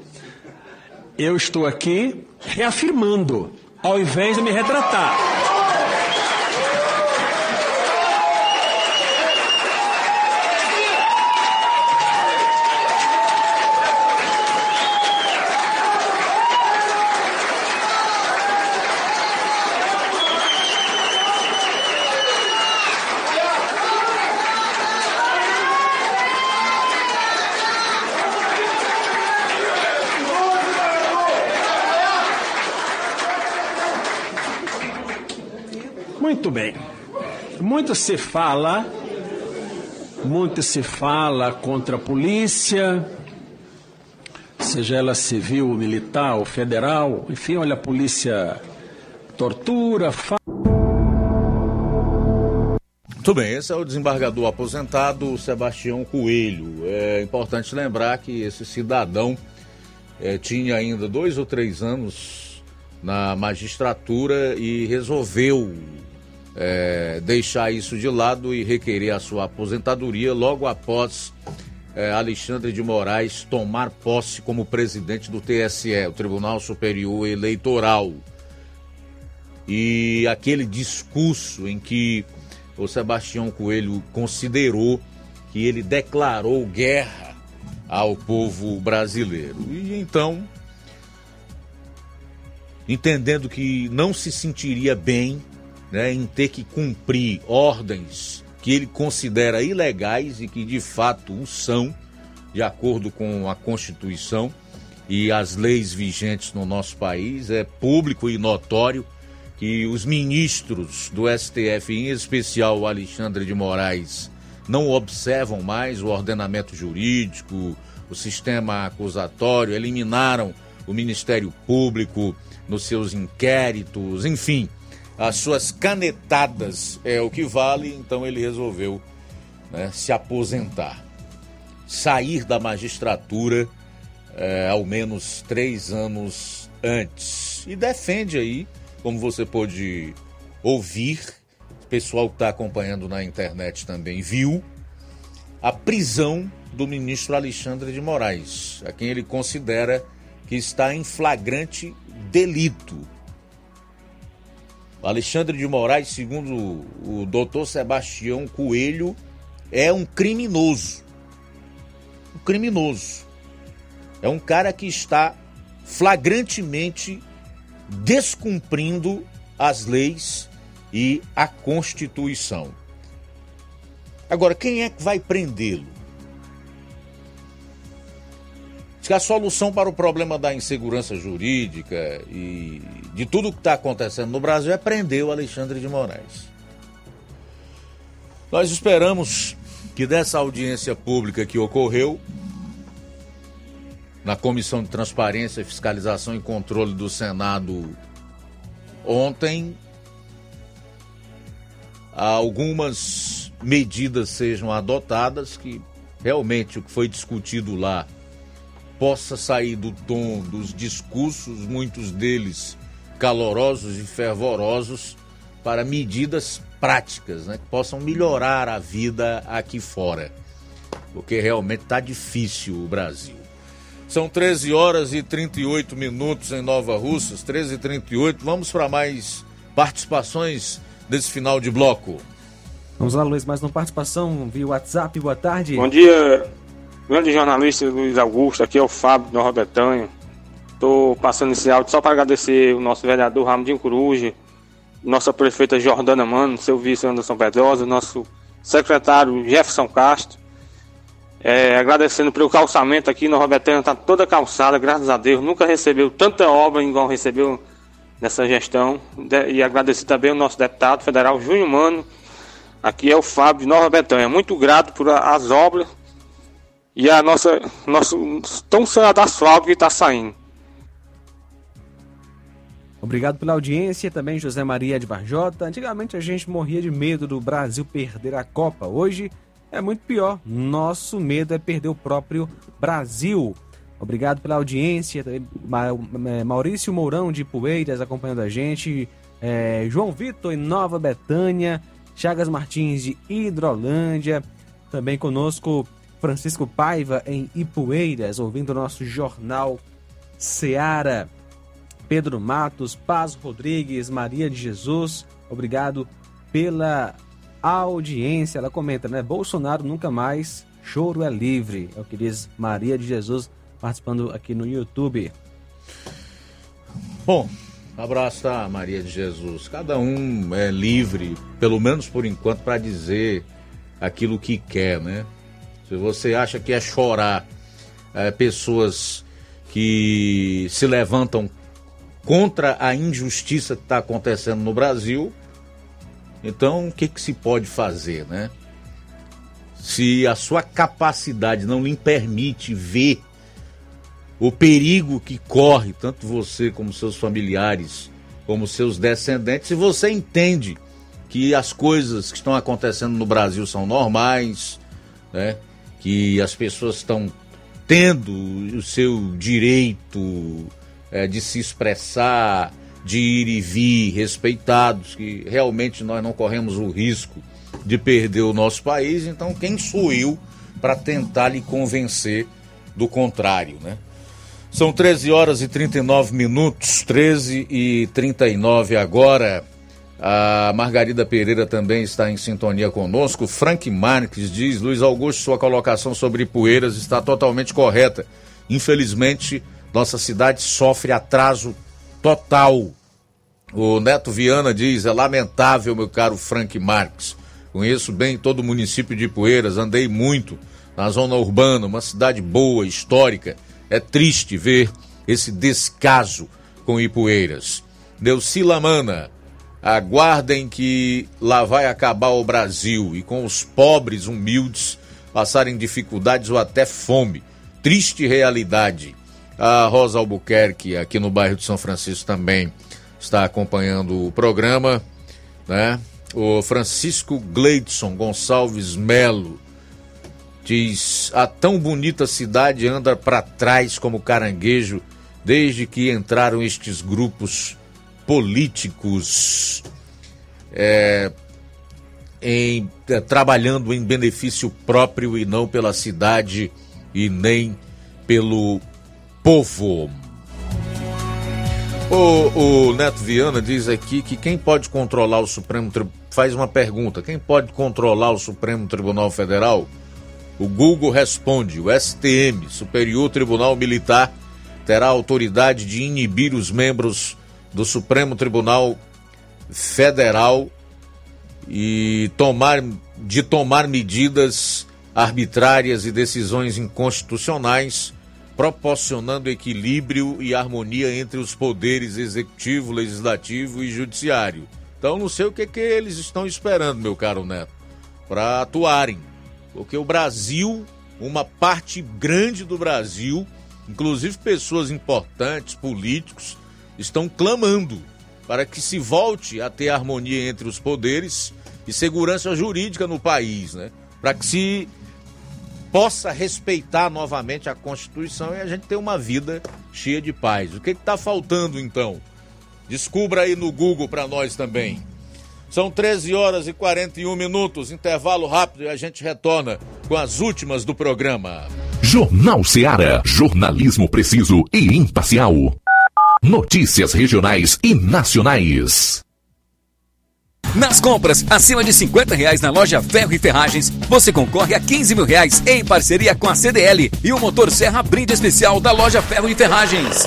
Eu estou aqui reafirmando, ao invés de me retratar. Muito bem. Muito se fala, muito se fala contra a polícia, seja ela civil, militar ou federal, enfim, olha, a polícia tortura, fa... Muito bem, esse é o desembargador aposentado Sebastião Coelho. É importante lembrar que esse cidadão é, tinha ainda dois ou três anos na magistratura e resolveu é, deixar isso de lado e requerer a sua aposentadoria logo após é, Alexandre de Moraes tomar posse como presidente do TSE, o Tribunal Superior Eleitoral. E aquele discurso em que o Sebastião Coelho considerou que ele declarou guerra ao povo brasileiro. E então, entendendo que não se sentiria bem né, em ter que cumprir ordens que ele considera ilegais e que de fato o são, de acordo com a Constituição. E as leis vigentes no nosso país, é público e notório que os ministros do STF, em especial o Alexandre de Moraes, não observam mais o ordenamento jurídico, o sistema acusatório, eliminaram o Ministério Público nos seus inquéritos, enfim, as suas canetadas é o que vale, então ele resolveu né, se aposentar, sair da magistratura é, ao menos três anos antes. E defende aí, como você pôde ouvir, o pessoal que está acompanhando na internet também viu, a prisão do ministro Alexandre de Moraes, a quem ele considera que está em flagrante delito. Alexandre de Moraes, segundo o doutor Sebastião Coelho, é um criminoso. Um criminoso. É um cara que está flagrantemente descumprindo as leis e a Constituição. Agora, quem é que vai prendê-lo? Que a solução para o problema da insegurança jurídica e de tudo que está acontecendo no Brasil é prender o Alexandre de Moraes. Nós esperamos que dessa audiência pública que ocorreu na Comissão de Transparência, Fiscalização e Controle do Senado ontem, algumas medidas sejam adotadas que realmente o que foi discutido lá possa sair do tom dos discursos, muitos deles calorosos e fervorosos, para medidas práticas, né, que possam melhorar a vida aqui fora. Porque realmente está difícil o Brasil. São 13 horas e 38 minutos em Nova Russas, 13 e 38. Vamos para mais participações desse final de bloco. Vamos lá, Luiz, mais uma participação via WhatsApp. Boa tarde. Bom dia, grande jornalista Luiz Augusto. Aqui é o Fábio Nova Bretanha. Estou passando esse áudio só para agradecer o nosso vereador Ramudinho Coruja, nossa prefeita Jordana Mano, seu vice Anderson Pedrosa, nosso secretário Jefferson Castro é, agradecendo pelo calçamento aqui no Robertano, está toda calçada, graças a Deus. Nunca recebeu tanta obra igual recebeu nessa gestão. E agradecer também ao nosso deputado federal Júnior Mano. Aqui é o Fábio de Nova Betânia. Muito grato por as obras e a nossa nosso tão sonhado asfalto que está saindo. Obrigado pela audiência, também José Maria de Barjota. Antigamente a gente morria de medo do Brasil perder a Copa. Hoje é muito pior. Nosso medo é perder o próprio Brasil. Obrigado pela audiência. Maurício Mourão de Poeiras acompanhando a gente. É, João Vitor em Nova Betânia. Chagas Martins de Hidrolândia. Também conosco Francisco Paiva em Ipueiras, ouvindo o nosso jornal Seara. Pedro Matos, Paz Rodrigues, Maria de Jesus. Obrigado pela a audiência. Ela comenta, né? Bolsonaro nunca mais, choro é livre. É o que diz Maria de Jesus participando aqui no YouTube. Bom, abraço tá, Maria de Jesus. Cada um é livre, pelo menos por enquanto, para dizer aquilo que quer, né? Se você acha que é chorar é, pessoas que se levantam contra a injustiça que está acontecendo no Brasil, então, o que, que se pode fazer, né? Se a sua capacidade não lhe permite ver o perigo que corre, tanto você como seus familiares, como seus descendentes, se você entende que as coisas que estão acontecendo no Brasil são normais, né? Que as pessoas estão tendo o seu direito é, de se expressar, de ir e vir respeitados, que realmente nós não corremos o risco de perder o nosso país, então quem sou eu para tentar lhe convencer do contrário, né? São 13 horas e 39 minutos, 13 e 39 agora. A Margarida Pereira também está em sintonia conosco. Frank Marques diz: Luiz Augusto, sua colocação sobre Poeiras está totalmente correta. Infelizmente, nossa cidade sofre atraso total. O Neto Viana diz: é lamentável, meu caro Frank Marques. Conheço bem todo o município de Poeiras, andei muito na zona urbana, uma cidade boa, histórica. É triste ver esse descaso com Ipueiras. Neuci Lamana, aguardem que lá vai acabar o Brasil e com os pobres humildes passarem dificuldades ou até fome. Triste realidade. A Rosa Albuquerque, aqui no bairro de São Francisco também está acompanhando o programa, né? O Francisco Gleidson Gonçalves Melo diz: A tão bonita cidade anda para trás como caranguejo desde que entraram estes grupos políticos. É, em eh, trabalhando em benefício próprio e não pela cidade e nem pelo povo. O, o Neto Viana diz aqui que quem pode controlar o Supremo Tribunal. Faz uma pergunta: quem pode controlar o Supremo Tribunal Federal? O Google responde: o STM, Superior Tribunal Militar, terá autoridade de inibir os membros do Supremo Tribunal Federal e tomar de tomar medidas arbitrárias e decisões inconstitucionais, proporcionando equilíbrio e harmonia entre os poderes executivo, legislativo e judiciário. Então não sei o que, que eles estão esperando, meu caro Neto, para atuarem. Porque o Brasil, uma parte grande do Brasil, inclusive pessoas importantes, políticos, estão clamando para que se volte a ter harmonia entre os poderes e segurança jurídica no país, né? Para que se possa respeitar novamente a Constituição e a gente ter uma vida cheia de paz. O que está faltando então? Descubra aí no Google para nós também. São 13 horas e 41 minutos, intervalo rápido e a gente retorna com as últimas do programa. Jornal Seara. Jornalismo preciso e imparcial. Notícias regionais e nacionais. Nas compras acima de 50 reais na loja Ferro e Ferragens, você concorre a 15 mil reais em parceria com a CDL e o motor Serra brinde especial da loja Ferro e Ferragens.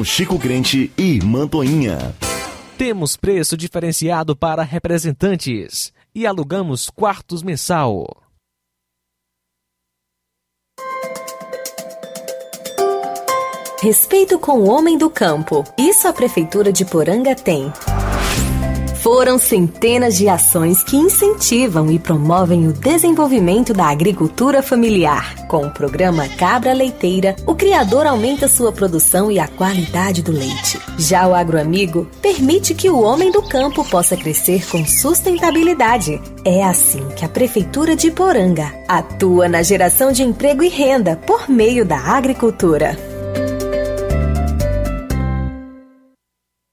Chico Crente e Mantoinha. Temos preço diferenciado para representantes e alugamos quartos mensal. Respeito com o homem do campo. Isso a Prefeitura de Poranga tem. Foram centenas de ações que incentivam e promovem o desenvolvimento da agricultura familiar. Com o programa Cabra Leiteira, o criador aumenta sua produção e a qualidade do leite. Já o agroamigo permite que o homem do campo possa crescer com sustentabilidade. É assim que a Prefeitura de Poranga atua na geração de emprego e renda por meio da agricultura.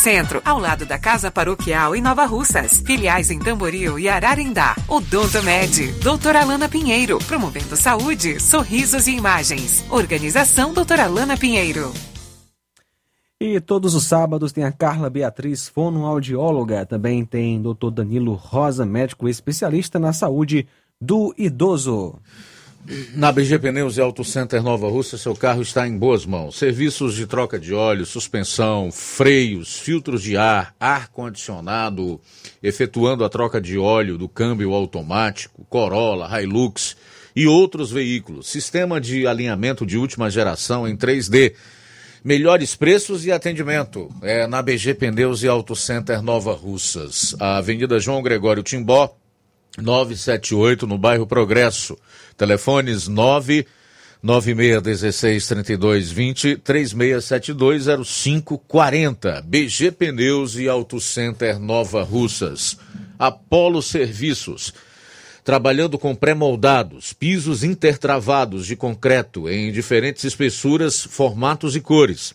Centro, ao lado da Casa Paroquial em Nova Russas. Filiais em Tamboril e Ararindá. Odonto Med, doutora Alana Pinheiro, promovendo saúde, sorrisos e imagens. Organização doutora Alana Pinheiro. E todos os sábados tem a Carla Beatriz, fonoaudióloga. Também tem Dr. Danilo Rosa, médico especialista na saúde do idoso. Na BG Pneus e Auto Center Nova Russa, seu carro está em boas mãos. Serviços de troca de óleo, suspensão, freios, filtros de ar, ar-condicionado, efetuando a troca de óleo do câmbio automático, Corolla, Hilux e outros veículos. Sistema de alinhamento de última geração em 3D. Melhores preços e atendimento. É na BG Pneus e Auto Center Nova Russas. A Avenida João Gregório Timbó, 978, no bairro Progresso. Telefones 9 9616 3220 3672 0540. BG Pneus e Auto Center Nova Russas. Apolo Serviços. Trabalhando com pré-moldados, pisos intertravados de concreto em diferentes espessuras, formatos e cores.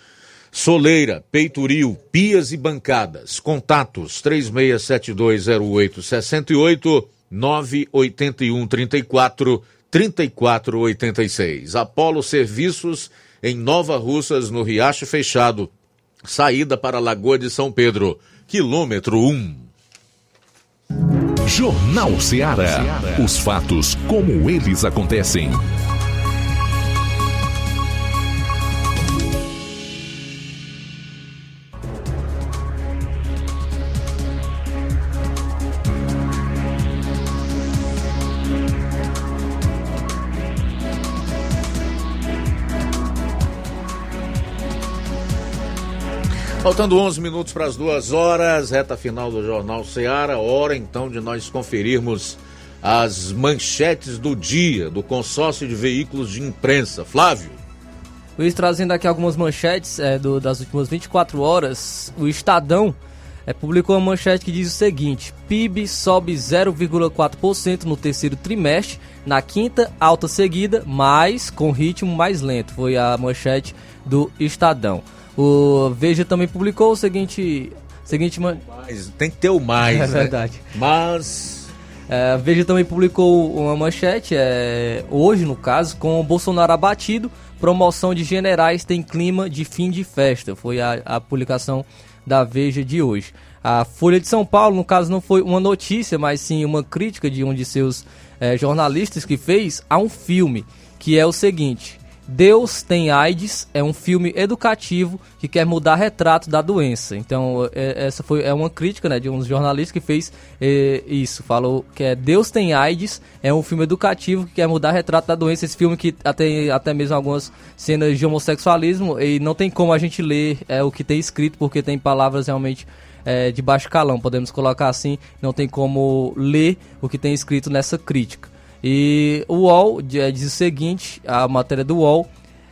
soleira, peitoril, pias e bancadas. Contatos 36720868 981 34 3486. Apolo Serviços em Nova Russas, no Riacho Fechado. Saída para a Lagoa de São Pedro, quilômetro 1. Jornal Ceará. Os fatos como eles acontecem. Faltando 11 minutos para as duas horas, reta final do Jornal Ceará, hora então de nós conferirmos as manchetes do dia do consórcio de veículos de imprensa. Flávio. Luiz, trazendo aqui algumas manchetes é, do, das últimas 24 horas, o Estadão é, publicou uma manchete que diz o seguinte: PIB sobe 0,4% no terceiro trimestre, na quinta alta seguida, mas com ritmo mais lento. Foi a manchete do Estadão. O Veja também publicou o seguinte. seguinte man... Mas tem que ter o mais. É né? verdade. Mas. É, a Veja também publicou uma manchete, é, hoje no caso, com o Bolsonaro abatido, promoção de generais tem clima de fim de festa. Foi a, a publicação da Veja de hoje. A Folha de São Paulo, no caso, não foi uma notícia, mas sim uma crítica de um de seus é, jornalistas que fez a um filme, que é o seguinte: Deus tem AIDS é um filme educativo que quer mudar retrato da doença. Então, é, essa foi é uma crítica né, de um jornalista que fez é, isso. Falou que é Deus tem AIDS é um filme educativo que quer mudar retrato da doença. Esse filme que tem até mesmo algumas cenas de homossexualismo e não tem como a gente ler é, o que tem escrito porque tem palavras realmente é, de baixo calão, podemos colocar assim. Não tem como ler o que tem escrito nessa crítica. E o UOL diz o seguinte, a matéria do UOL,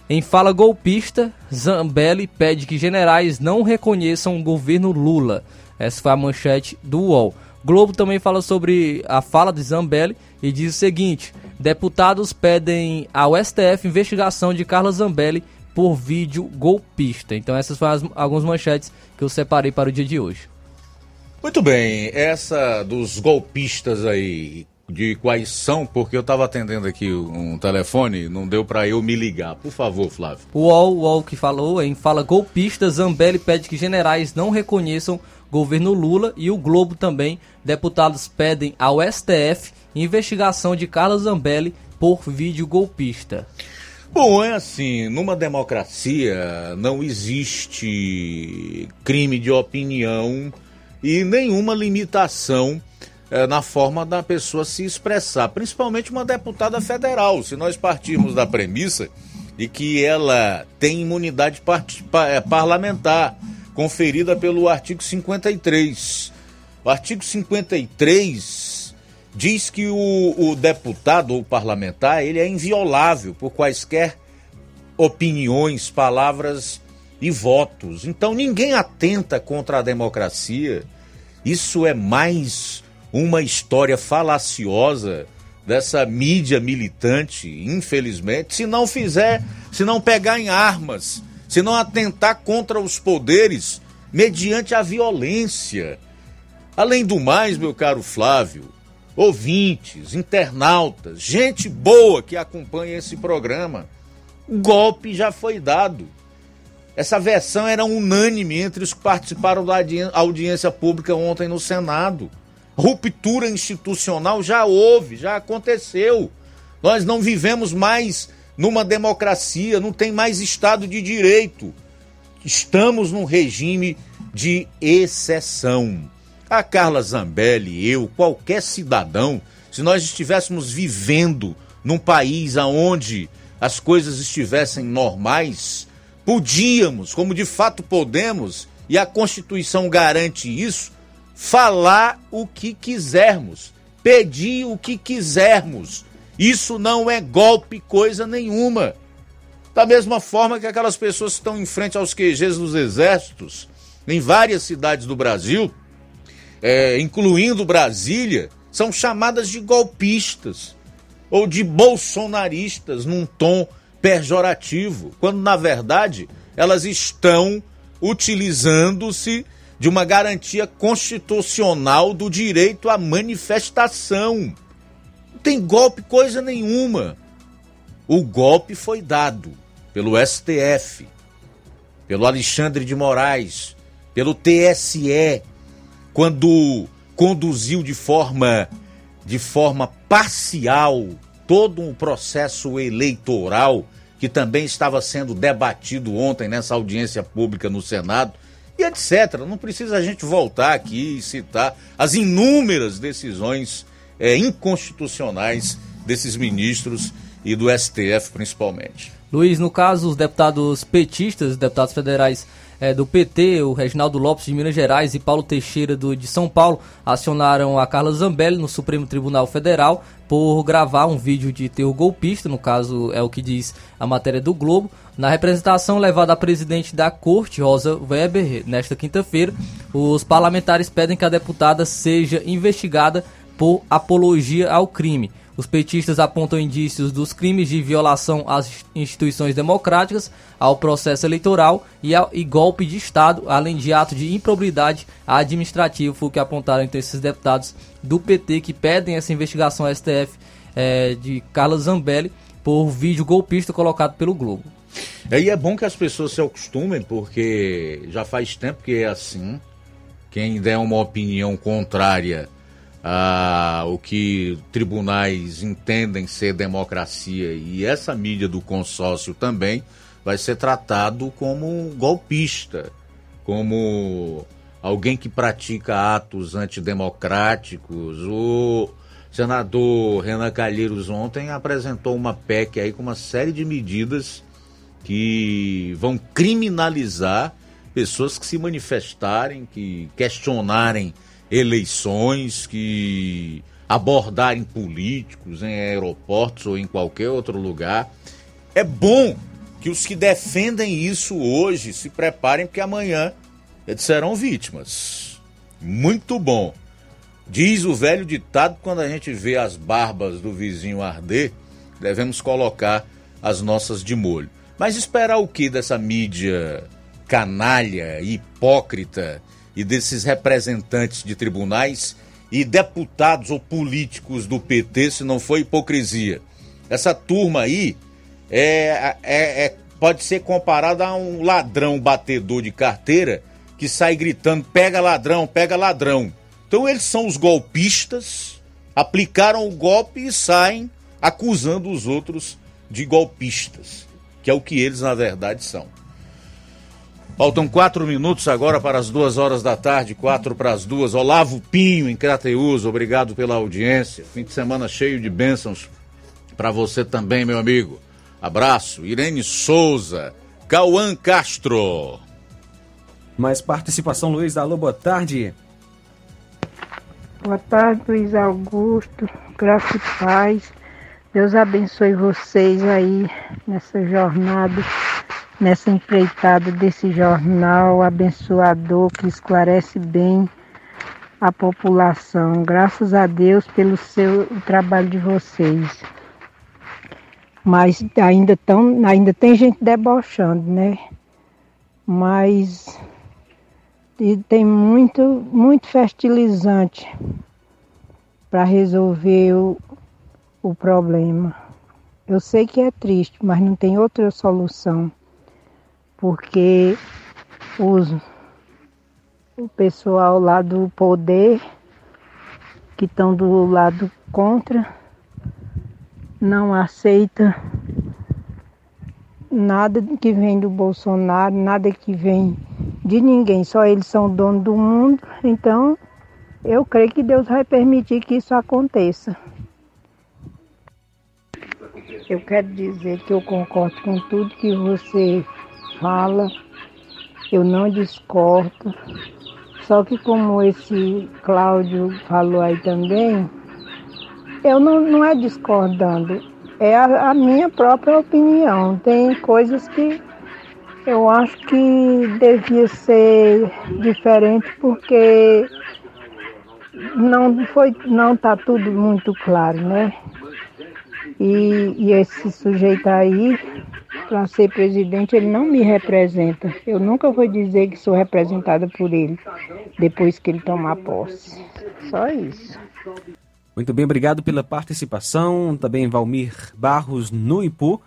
em fala golpista, Zambelli pede que generais não reconheçam o governo Lula. Essa foi a manchete do UOL. Globo também fala sobre a fala de Zambelli e diz o seguinte: deputados pedem ao STF investigação de Carla Zambelli por vídeo golpista. Então essas foram as, algumas manchetes que eu separei para o dia de hoje. Muito bem, essa dos golpistas aí, de quais são, porque eu estava atendendo aqui um telefone, não deu para eu me ligar. Por favor, Flávio. O UOL, o UOL que falou em fala golpista, Zambelli pede que generais não reconheçam governo Lula e o Globo também. Deputados pedem ao STF investigação de Carlos Zambelli por vídeo golpista. Bom, é assim, numa democracia não existe crime de opinião e nenhuma limitação eh, na forma da pessoa se expressar, principalmente uma deputada federal. Se nós partirmos da premissa de que ela tem imunidade part- pa- eh, parlamentar conferida pelo artigo 53. O artigo 53 diz que o, o deputado ou parlamentar ele é inviolável por quaisquer opiniões, palavras e votos. Então ninguém atenta contra a democracia. Isso é mais uma história falaciosa dessa mídia militante, infelizmente, se não fizer, se não pegar em armas, se não atentar contra os poderes mediante a violência. Além do mais, meu caro Flávio, ouvintes, internautas, gente boa que acompanha esse programa, o golpe já foi dado. Essa versão era unânime entre os que participaram da audi- audiência pública ontem no Senado. Ruptura institucional já houve, já aconteceu. Nós não vivemos mais numa democracia, não tem mais Estado de Direito. Estamos num regime de exceção. A Carla Zambelli, eu, qualquer cidadão, se nós estivéssemos vivendo num país onde as coisas estivessem normais, podíamos, como de fato podemos, e a Constituição garante isso, falar o que quisermos, pedir o que quisermos. Isso não é golpe coisa nenhuma. Da mesma forma que aquelas pessoas que estão em frente aos QGs dos exércitos, em várias cidades do Brasil, é, incluindo Brasília, são chamadas de golpistas ou de bolsonaristas num tom pejorativo, quando na verdade elas estão utilizando-se de uma garantia constitucional do direito à manifestação. Não tem golpe coisa nenhuma. O golpe foi dado pelo STF, pelo Alexandre de Moraes, pelo TSE, quando conduziu de forma de forma parcial todo um processo eleitoral que também estava sendo debatido ontem nessa audiência pública no Senado e etc. Não precisa a gente voltar aqui e citar as inúmeras decisões eh, inconstitucionais desses ministros e do STF principalmente. Luiz, no caso, os deputados petistas, deputados federais eh, do PT, o Reginaldo Lopes de Minas Gerais e Paulo Teixeira do, de São Paulo, acionaram a Carla Zambelli no Supremo Tribunal Federal por gravar um vídeo de terror golpista, no caso é o que diz a matéria do Globo, na representação levada à presidente da corte, Rosa Weber, nesta quinta-feira, os parlamentares pedem que a deputada seja investigada por apologia ao crime. Os petistas apontam indícios dos crimes de violação às instituições democráticas, ao processo eleitoral e, ao, e golpe de Estado, além de ato de improbidade administrativa, foi o que apontaram então esses deputados do PT que pedem essa investigação ao STF eh, de Carla Zambelli por vídeo golpista colocado pelo Globo. E é bom que as pessoas se acostumem, porque já faz tempo que é assim. Quem der uma opinião contrária ao que tribunais entendem ser democracia e essa mídia do consórcio também vai ser tratado como golpista, como alguém que pratica atos antidemocráticos. O senador Renan Calheiros ontem apresentou uma PEC aí com uma série de medidas que vão criminalizar pessoas que se manifestarem, que questionarem eleições, que abordarem políticos em aeroportos ou em qualquer outro lugar. É bom que os que defendem isso hoje se preparem, porque amanhã eles serão vítimas. Muito bom. Diz o velho ditado: quando a gente vê as barbas do vizinho arder, devemos colocar as nossas de molho. Mas esperar o que dessa mídia canalha, hipócrita e desses representantes de tribunais e deputados ou políticos do PT se não for hipocrisia? Essa turma aí é, é, é- pode ser comparada a um ladrão batedor de carteira que sai gritando: pega ladrão, pega ladrão. Então eles são os golpistas, aplicaram o golpe e saem acusando os outros de golpistas, que é o que eles na verdade são. Faltam quatro minutos agora para as duas horas da tarde, quatro para as duas. Olavo Pinho, em Crateus, obrigado pela audiência. Fim de semana cheio de bênçãos para você também, meu amigo. Abraço. Irene Souza, Cauã Castro. Mais participação, Luiz. Alô, boa tarde. Boa tarde, Luiz Augusto. Graça e paz. Deus abençoe vocês aí nessa jornada, nessa empreitada desse jornal abençoador que esclarece bem a população. Graças a Deus pelo seu trabalho de vocês. Mas ainda, tão, ainda tem gente debochando, né? Mas tem muito, muito fertilizante para resolver o, o problema. Eu sei que é triste, mas não tem outra solução, porque os, o pessoal lá do poder, que estão do lado contra, não aceita nada que vem do Bolsonaro, nada que vem de ninguém, só eles são dono do mundo, então eu creio que Deus vai permitir que isso aconteça. Eu quero dizer que eu concordo com tudo que você fala, eu não discordo. Só que como esse Cláudio falou aí também, eu não, não é discordando, é a, a minha própria opinião. Tem coisas que eu acho que devia ser diferente porque não foi, não está tudo muito claro, né? E, e esse sujeito aí, para ser presidente, ele não me representa. Eu nunca vou dizer que sou representada por ele depois que ele tomar posse. Só isso. Muito bem, obrigado pela participação. Também Valmir Barros no Ipu,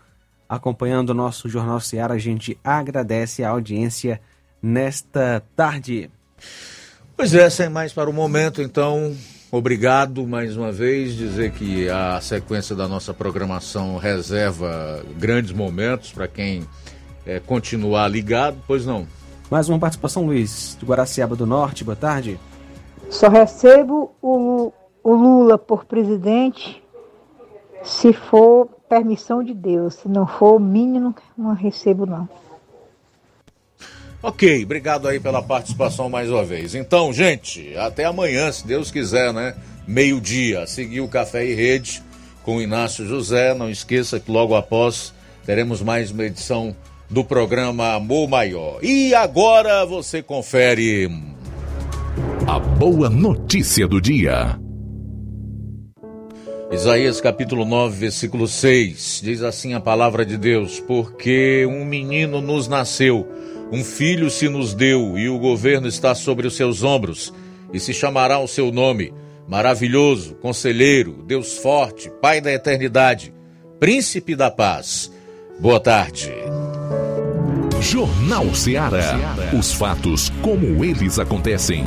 acompanhando o nosso Jornal Seara. A gente agradece a audiência nesta tarde. Pois é, sem mais para o momento, então, obrigado mais uma vez. Dizer que a sequência da nossa programação reserva grandes momentos para quem é, continuar ligado, pois não. Mais uma participação, Luiz, do Guaraciaba do Norte, boa tarde. Só recebo o, o Lula por presidente se for permissão de Deus. Se não for o mínimo, não recebo não. Ok, obrigado aí pela participação mais uma vez. Então, gente, até amanhã, se Deus quiser, né? Meio-dia, seguir o Café e Rede com o Inácio José. Não esqueça que logo após teremos mais uma edição do programa Amor Maior. E agora você confere. A boa notícia do dia. Isaías capítulo 9, versículo 6. Diz assim a palavra de Deus: Porque um menino nos nasceu um filho se nos deu e o governo está sobre os seus ombros, e se chamará o seu nome: Maravilhoso, Conselheiro, Deus Forte, Pai da Eternidade, Príncipe da Paz. Boa tarde. Jornal Ceará. Os fatos como eles acontecem.